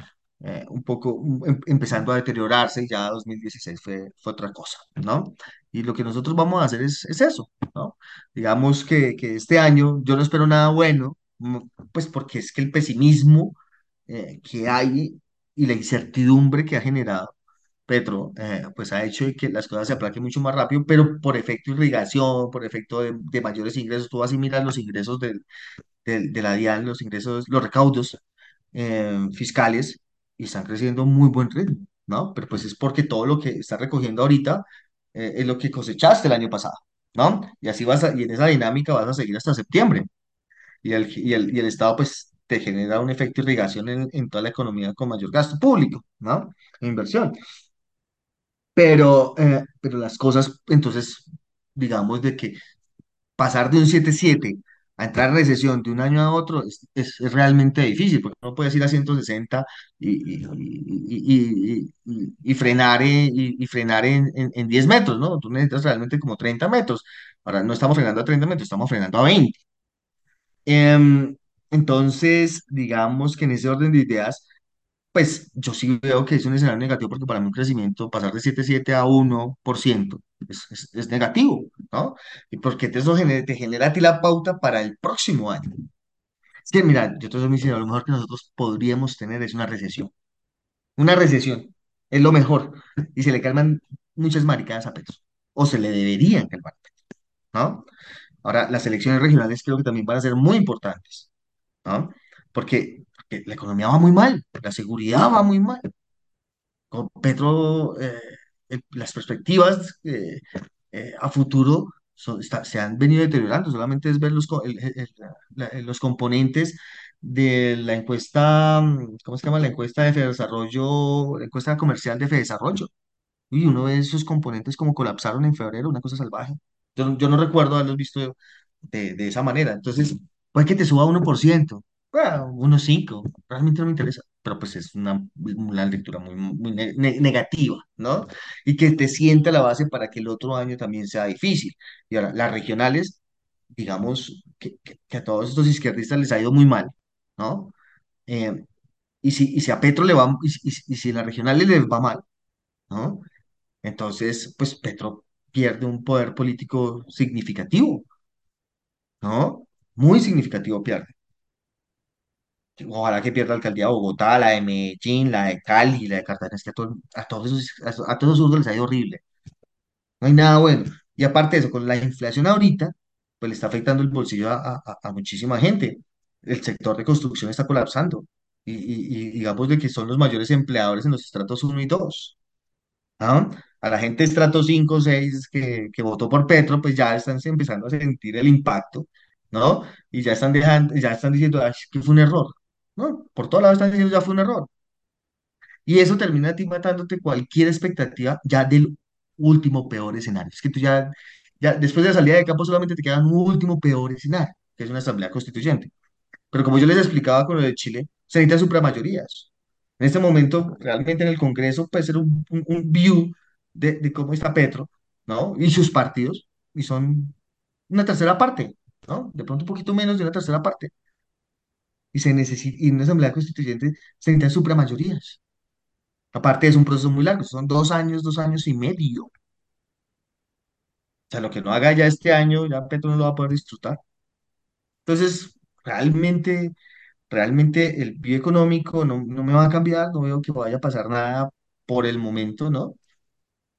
S4: eh, un poco em- empezando a deteriorarse, y ya 2016 fue, fue otra cosa, ¿no? Y lo que nosotros vamos a hacer es, es eso, ¿no? Digamos que, que este año yo no espero nada bueno, mm, pues porque es que el pesimismo eh, que hay y la incertidumbre que ha generado Petro, eh, pues ha hecho que las cosas se aplaquen mucho más rápido, pero por efecto de irrigación, por efecto de, de mayores ingresos, tú vas y miras los ingresos del, del- de, la DIAN, los ingresos, los recaudos eh, fiscales, y están creciendo muy buen ritmo, ¿no? Pero pues es porque todo lo que estás recogiendo ahorita eh, es lo que cosechaste el año pasado, ¿no? Y así vas a- y en esa dinámica vas a seguir hasta septiembre. Y el, y el, y el Estado pues te genera un efecto irrigación en, en toda la economía con mayor gasto público, ¿no? E inversión. Pero, eh, pero las cosas, entonces, digamos de que pasar de un siete siete a entrar en recesión de un año a otro es, es- realmente difícil, porque no puedes ir a 160 y, y, y, y- frenar, eh, y, y frenar en, en, en 10 metros, ¿no? Tú necesitas realmente como 30 metros. Ahora no estamos frenando a 30 metros, estamos frenando a 20. Em, entonces, digamos que en ese orden de ideas, pues yo sí veo que es un escenario negativo porque para mí un crecimiento, pasar de siete coma siete a uno por ciento es, es, es negativo, ¿no? Y porque te, eso genera, te genera a ti la pauta para el próximo año. Es que, mira, yo te soy sincero, lo mejor que nosotros podríamos tener es una recesión. Una recesión es lo mejor. Y se le calman muchas maricadas a Petro. O se le deberían calmar, ¿no? Ahora, las elecciones regionales creo que también van a ser muy importantes, ¿no? Porque, la economía va muy mal, la seguridad va muy mal. con Petro, eh, el- las perspectivas eh, eh, a futuro son- está- se han venido deteriorando. Solamente es ver los, el- el- la- los componentes de la encuesta, ¿cómo se llama? La encuesta de Fedesarrollo, la encuesta comercial de Fedesarrollo. Y uno ve esos componentes como colapsaron en febrero, una cosa salvaje. Yo, yo no recuerdo haberlos visto de, de esa manera. Entonces, puede que te suba uno por ciento, bueno, unos 5, realmente no me interesa, pero pues es una, una lectura muy, muy ne- ne- negativa, ¿no? Y que te sienta la base para que el otro año también sea difícil. Y ahora, las regionales, digamos que, que- a todos estos izquierdistas les ha ido muy mal, ¿no? Eh, y si, y si a Petro le va, y, y y si en las regionales les va mal, ¿no? Entonces, pues Petro pierde un poder político significativo, ¿no? Muy significativo pierde. Ojalá que pierda la alcaldía de Bogotá, la de Medellín, la de Cali, la de Cartagena, es que a, todo- a todos esos, a, todos esos les ha ido horrible. No hay nada bueno. Y aparte de eso, con la inflación ahorita, pues le está afectando el bolsillo a, muchísima gente. El sector de construcción está colapsando. Y, y- y digamos de que son los mayores empleadores en los estratos uno y 2. ¿ah? A la gente de estrato 5 o 6 que, votó por Petro, pues ya están empezando a sentir el impacto, ¿no? Y ya están dejando, ya están diciendo, "Ay, que fue un error, ¿no? Por todos lados están diciendo, ya fue un error. Y eso termina a ti matándote cualquier expectativa ya del último peor escenario. Es que tú ya, ya después de la salida de campo solamente te queda un último peor escenario, que es una asamblea constituyente. Pero como yo les explicaba con lo de Chile, se necesitan supramayorías. En este momento, realmente en el Congreso puede ser un, un, un view de, de cómo está Petro, ¿no? Y sus partidos, y son una tercera parte, ¿no? De pronto un poquito menos de una tercera parte. Y se necesita, y en una asamblea constituyente se necesitan supramayorías. Aparte es un proceso muy largo, son dos años, dos años y medio. O sea, lo que no haga ya este año, ya Petro no lo va a poder disfrutar. Entonces, realmente realmente el pie económico no, no me va a cambiar, no veo que vaya a pasar nada por el momento, ¿no?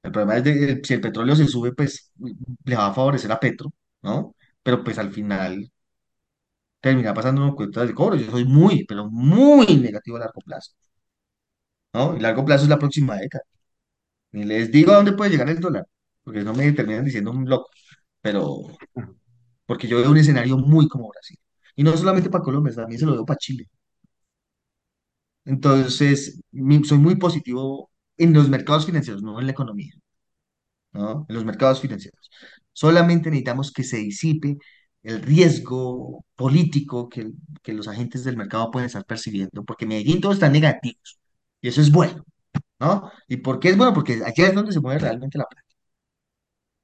S4: El problema es de si el petróleo se sube, pues le va a favorecer a Petro, ¿no? Pero pues al final termina pasando cuentas de cobro. Yo soy muy, pero muy negativo a largo plazo, ¿no? Y largo plazo es la próxima década. Ni les digo a dónde puede llegar el dólar, porque no me terminan diciendo un loco, pero porque yo veo un escenario muy como Brasil. Y no solamente para Colombia, también se lo veo para Chile. Entonces, soy muy positivo en los mercados financieros, no en la economía, ¿no? En los mercados financieros. Solamente necesitamos que se disipe el riesgo político que, que los agentes del mercado pueden estar percibiendo, porque Medellín todos están negativos, y eso es bueno, ¿no? ¿Y por qué es bueno? Porque allá es donde se mueve realmente la plata.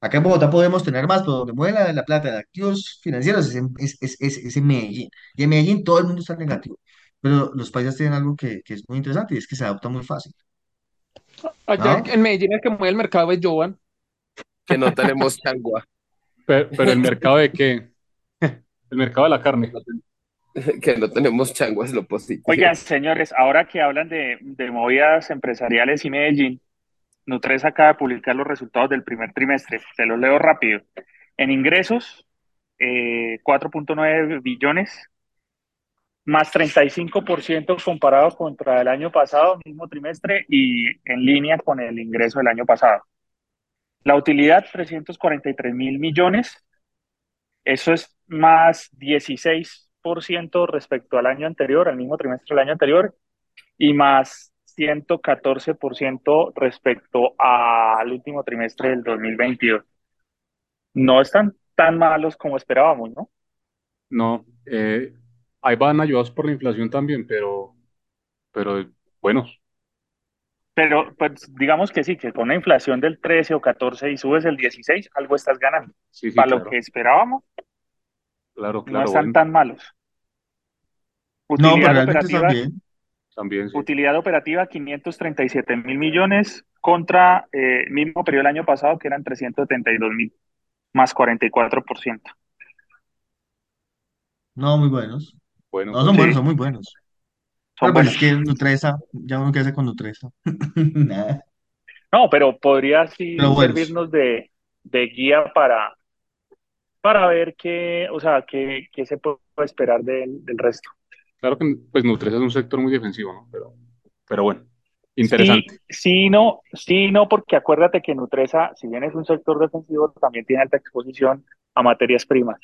S4: Acá en Bogotá podemos tener más, pero donde mueve la, la plata de activos financieros es en, es, es, es- es en Medellín. Y en Medellín todo el mundo está negativo. Pero los países tienen algo que, que es muy interesante y es que se adopta muy fácil,
S5: Allá
S4: ¿no?
S5: en Medellín el que mueve el mercado es Jovan.
S3: que no tenemos changua,
S1: Pero, pero el mercado de qué? El mercado de la carne.
S3: que no tenemos changua es lo positivo.
S2: Oigan, señores, ahora que hablan de, de movidas empresariales y Medellín, Nutresa acaba de publicar los resultados del primer trimestre. Se los leo rápido. En ingresos, eh, 4.9 billones, más 35% comparado contra el año pasado, mismo trimestre, y en línea con el ingreso del año pasado. La utilidad, 343 mil millones, eso es más 16% respecto al año anterior, al mismo trimestre del año anterior, y más 114% respecto al último trimestre del 2022. No están tan malos como esperábamos, ¿no?
S1: No, eh, ahí van ayudados por la inflación también, pero, pero buenos.
S2: Pero pues digamos que sí, que con una inflación del 13 o 14 y subes el 16, algo estás ganando.
S1: Sí, sí,
S2: Para lo que esperábamos,
S1: claro,
S2: no
S1: claro,
S2: están
S1: bueno,
S2: tan malos.
S4: No, pero
S2: Utilidad
S4: realmente están
S2: operativa,
S4: bien.
S1: también sí.
S2: utilidad operativa 537 mil millones contra eh, el mismo periodo del año pasado que eran 372 mil, más 44%.
S4: No, muy buenos.
S1: Bueno,
S4: No, son buenos, son muy buenos.
S2: son
S4: Pero pues
S2: buenos.
S4: es que Nutresa, ya uno qué hace con Nutresa. Nada.
S2: No, pero podría sí
S4: Pero
S2: servirnos de, de guía para, para ver qué, o sea, qué, qué se puede esperar del, del resto.
S1: claro que pues Nutresa es un sector muy defensivo, ¿no? Pero, pero bueno,
S2: Sí,
S1: interesante.
S2: sí, no, sí, no, porque acuérdate que Nutresa, si bien es un sector defensivo, también tiene alta exposición a materias primas,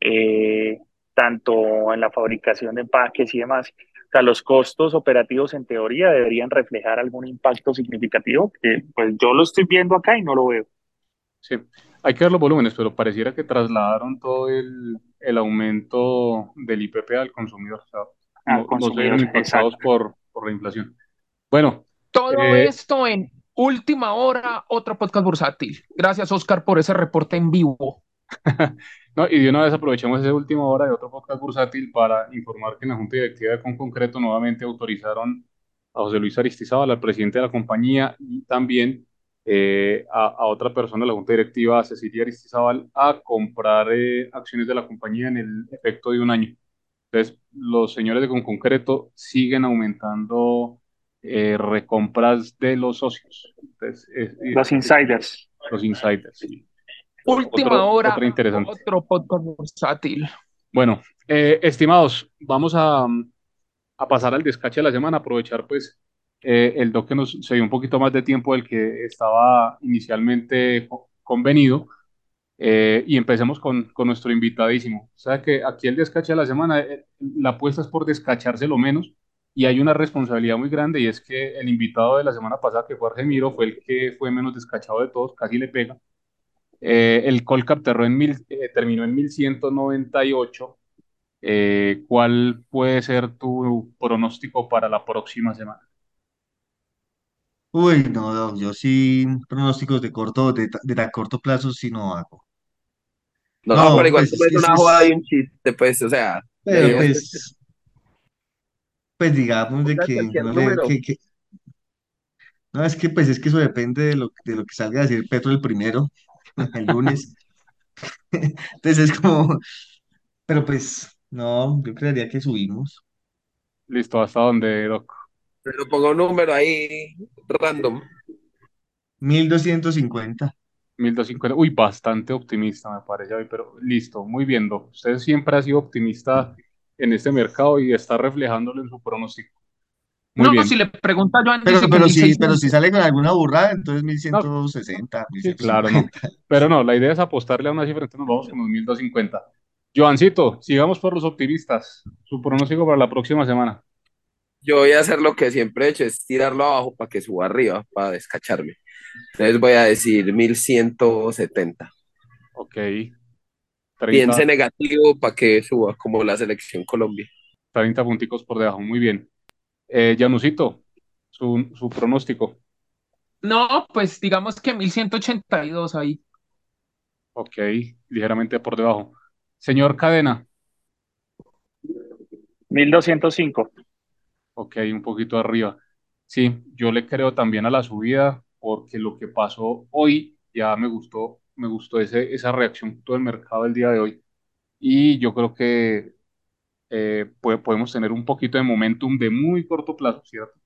S2: eh, tanto en la fabricación de empaques y demás. O sea, los costos operativos en teoría deberían reflejar algún impacto significativo, que pues yo lo estoy viendo acá y no lo veo.
S1: Sí, hay que ver los volúmenes, pero pareciera que trasladaron todo el, el aumento del IPP al consumidor. O sea,
S2: al
S1: no, no se vieron
S2: consumidor.
S1: impactados
S2: Exacto.
S1: por, por la inflación. Bueno,
S5: Todo
S1: eh,
S5: esto en última hora, otro podcast bursátil. Gracias, Oscar, por ese reporte en vivo.
S1: no, y de una vez aprovechamos esa última hora de otro podcast bursátil para informar que en la Junta Directiva de Concreto nuevamente autorizaron a José Luis Aristizábal, al presidente de la compañía, y también eh, a, a otra persona de la Junta Directiva, a Cecilia Aristizábal, a comprar eh, acciones de la compañía en el efecto de un año. Entonces, los señores de Concreto siguen aumentando eh, recompras de los socios. Entonces, es-
S2: Los insiders.
S1: los insiders. sí.
S5: Última
S1: Otro,
S5: hora,
S1: otra interesante.
S5: otro podcast bursátil.
S1: Bueno, eh, estimados, vamos a, a pasar al descache de la semana, aprovechar pues eh, el doc que nos se dio un poquito más de tiempo del que estaba inicialmente co- convenido eh, y empecemos con, con nuestro invitadísimo. O sea que aquí el descache de la semana, eh, la apuesta es por descacharse lo menos y hay una responsabilidad muy grande y es que el invitado de la semana pasada, que fue Argemiro, fue el que fue menos descachado de todos, casi le pega. Eh, el Colcap terminó en, mil, eh, terminó en 1198. Eh, ¿cuál puede ser tu pronóstico para la próxima semana?
S4: Uy, no, no, yo sí pronósticos de corto, de, ta- de tan corto plazo sí no hago.
S3: No,
S4: No,
S3: pero igual
S4: pues es que es,
S3: una joda y
S4: es-
S3: un chiste, pues, o sea,
S4: pero pues, pues digamos de que
S3: cualquier
S4: no le,
S3: número.
S4: que, que- no, es que pues es que eso depende de lo, de lo que salga a decir Petro el primero, el lunes. Entonces es como, pero pues, no, yo creería que subimos.
S1: Listo, ¿hasta dónde, Doc?
S3: Pero ponga un número ahí random.
S4: 1250.
S1: 1250. Uy, bastante optimista me parece hoy, pero listo, muy bien, Doc. Usted siempre ha sido optimista en este mercado y está reflejándolo en su pronóstico. Muy
S5: No,
S1: bien.
S5: si le pregunta a Joan,
S4: Pero, pero sí, pero
S5: 1600.
S4: si sale con alguna burrada, entonces
S1: No,
S4: 1160,
S1: sí, claro, no.
S4: 1150.
S1: Pero no, la idea es apostarle a una cifra, entonces nos vamos con los 1250. Joancito, sigamos por los optimistas. Su pronóstico para la próxima semana.
S3: Yo voy a hacer lo que siempre he hecho, es tirarlo abajo para que suba arriba, para descacharme. Entonces voy a decir 1170.
S1: Ok.
S3: Piense
S1: 30,
S3: negativo para que suba, como la selección Colombia.
S1: 30 punticos por debajo. Muy bien. Eh, Janusito, su, su pronóstico.
S5: No, pues digamos que 1182 ahí.
S1: Ok, ligeramente por debajo. Señor Cadena.
S2: 1205.
S1: Ok, un poquito arriba. Sí, yo le creo también a la subida porque lo que pasó hoy ya me gustó, me gustó ese, esa reacción todo el mercado del día de hoy. Y yo creo que eh, podemos tener un poquito de momentum de muy corto plazo, ¿cierto?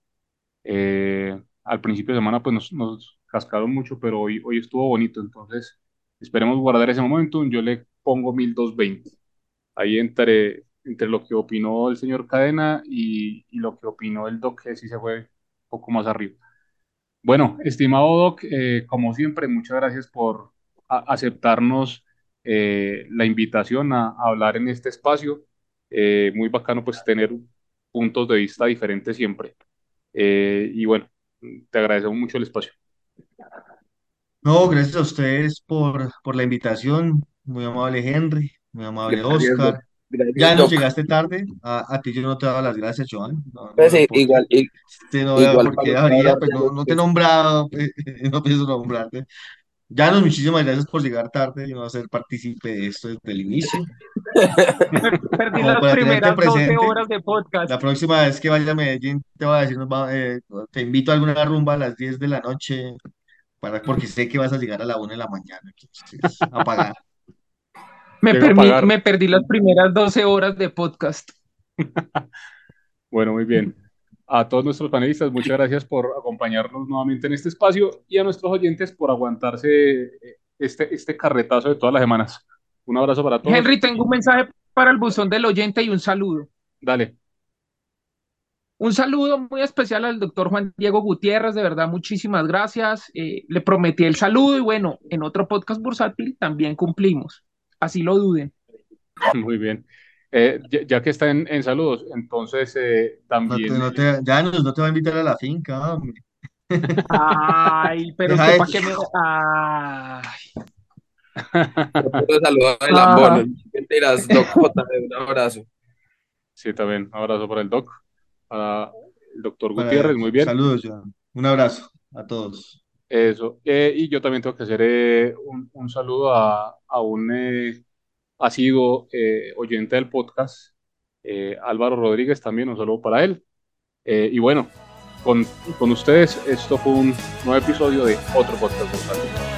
S1: Eh, al principio de semana pues nos, nos cascaron mucho, pero hoy, hoy estuvo bonito, entonces esperemos guardar ese momentum. Yo le pongo 1220. Ahí entre, entre lo que opinó el señor Cadena y, y lo que opinó el Doc, que sí se fue un poco más arriba. Bueno, estimado Doc, eh, como siempre, muchas gracias por aceptarnos eh, la invitación a, hablar en este espacio. Eh, muy bacano pues tener puntos de vista diferentes siempre. y bueno, te agradecemos mucho el espacio.
S4: No, gracias a ustedes por, por la invitación. Muy amable Henry, muy amable Oscar. Ya no llegaste tarde. A, a, ti yo no te daba las gracias, Joan. No,
S3: pues sí, igual, y,
S4: no igual porque habría, pues no, no, te he nombrado, pues, no pienso nombrarte. Janos, muchísimas gracias por llegar tarde y no ser partícipe de esto desde el inicio.
S5: Perdí las primeras 12 horas de podcast.
S4: La próxima vez que vaya a Medellín te voy a decir, eh, te invito a alguna rumba a las 10 de la noche, para, porque sé que vas a llegar a la 1 de la mañana. Entonces, a pagar.
S5: Me, me perdí las primeras 12 horas de podcast.
S1: bueno, muy bien. A todos nuestros panelistas, muchas gracias por acompañarnos nuevamente en este espacio y a nuestros oyentes por aguantarse eh, este, este carretazo de todas las semanas. Un abrazo para todos.
S5: Henry, tengo un mensaje para el buzón del oyente y un saludo.
S1: Dale.
S5: Un saludo muy especial al doctor Juan Diego Gutiérrez, de verdad, muchísimas gracias. Eh, le prometí el saludo y bueno, en otro podcast bursátil también cumplimos así lo duden.
S1: Muy bien. Eh, ya, que está en, saludos, entonces eh, también.
S4: No te, ya no, no, te va a invitar a la finca, hombre.
S5: Ay, pero para qué me. Ay.
S3: Saludos a la Mentiras, Doc J, un abrazo.
S1: Sí, también. Un abrazo para el Doc. Para el doctor Gutiérrez, muy bien.
S4: Saludos, Joan. Un abrazo a todos.
S1: Eso. Eh, y yo también tengo que hacer eh, un, saludo a, un eh, asiduo oyente del podcast, Álvaro Rodríguez, también un saludo para él. y bueno, con, con ustedes, esto fue un nuevo episodio de otro podcast.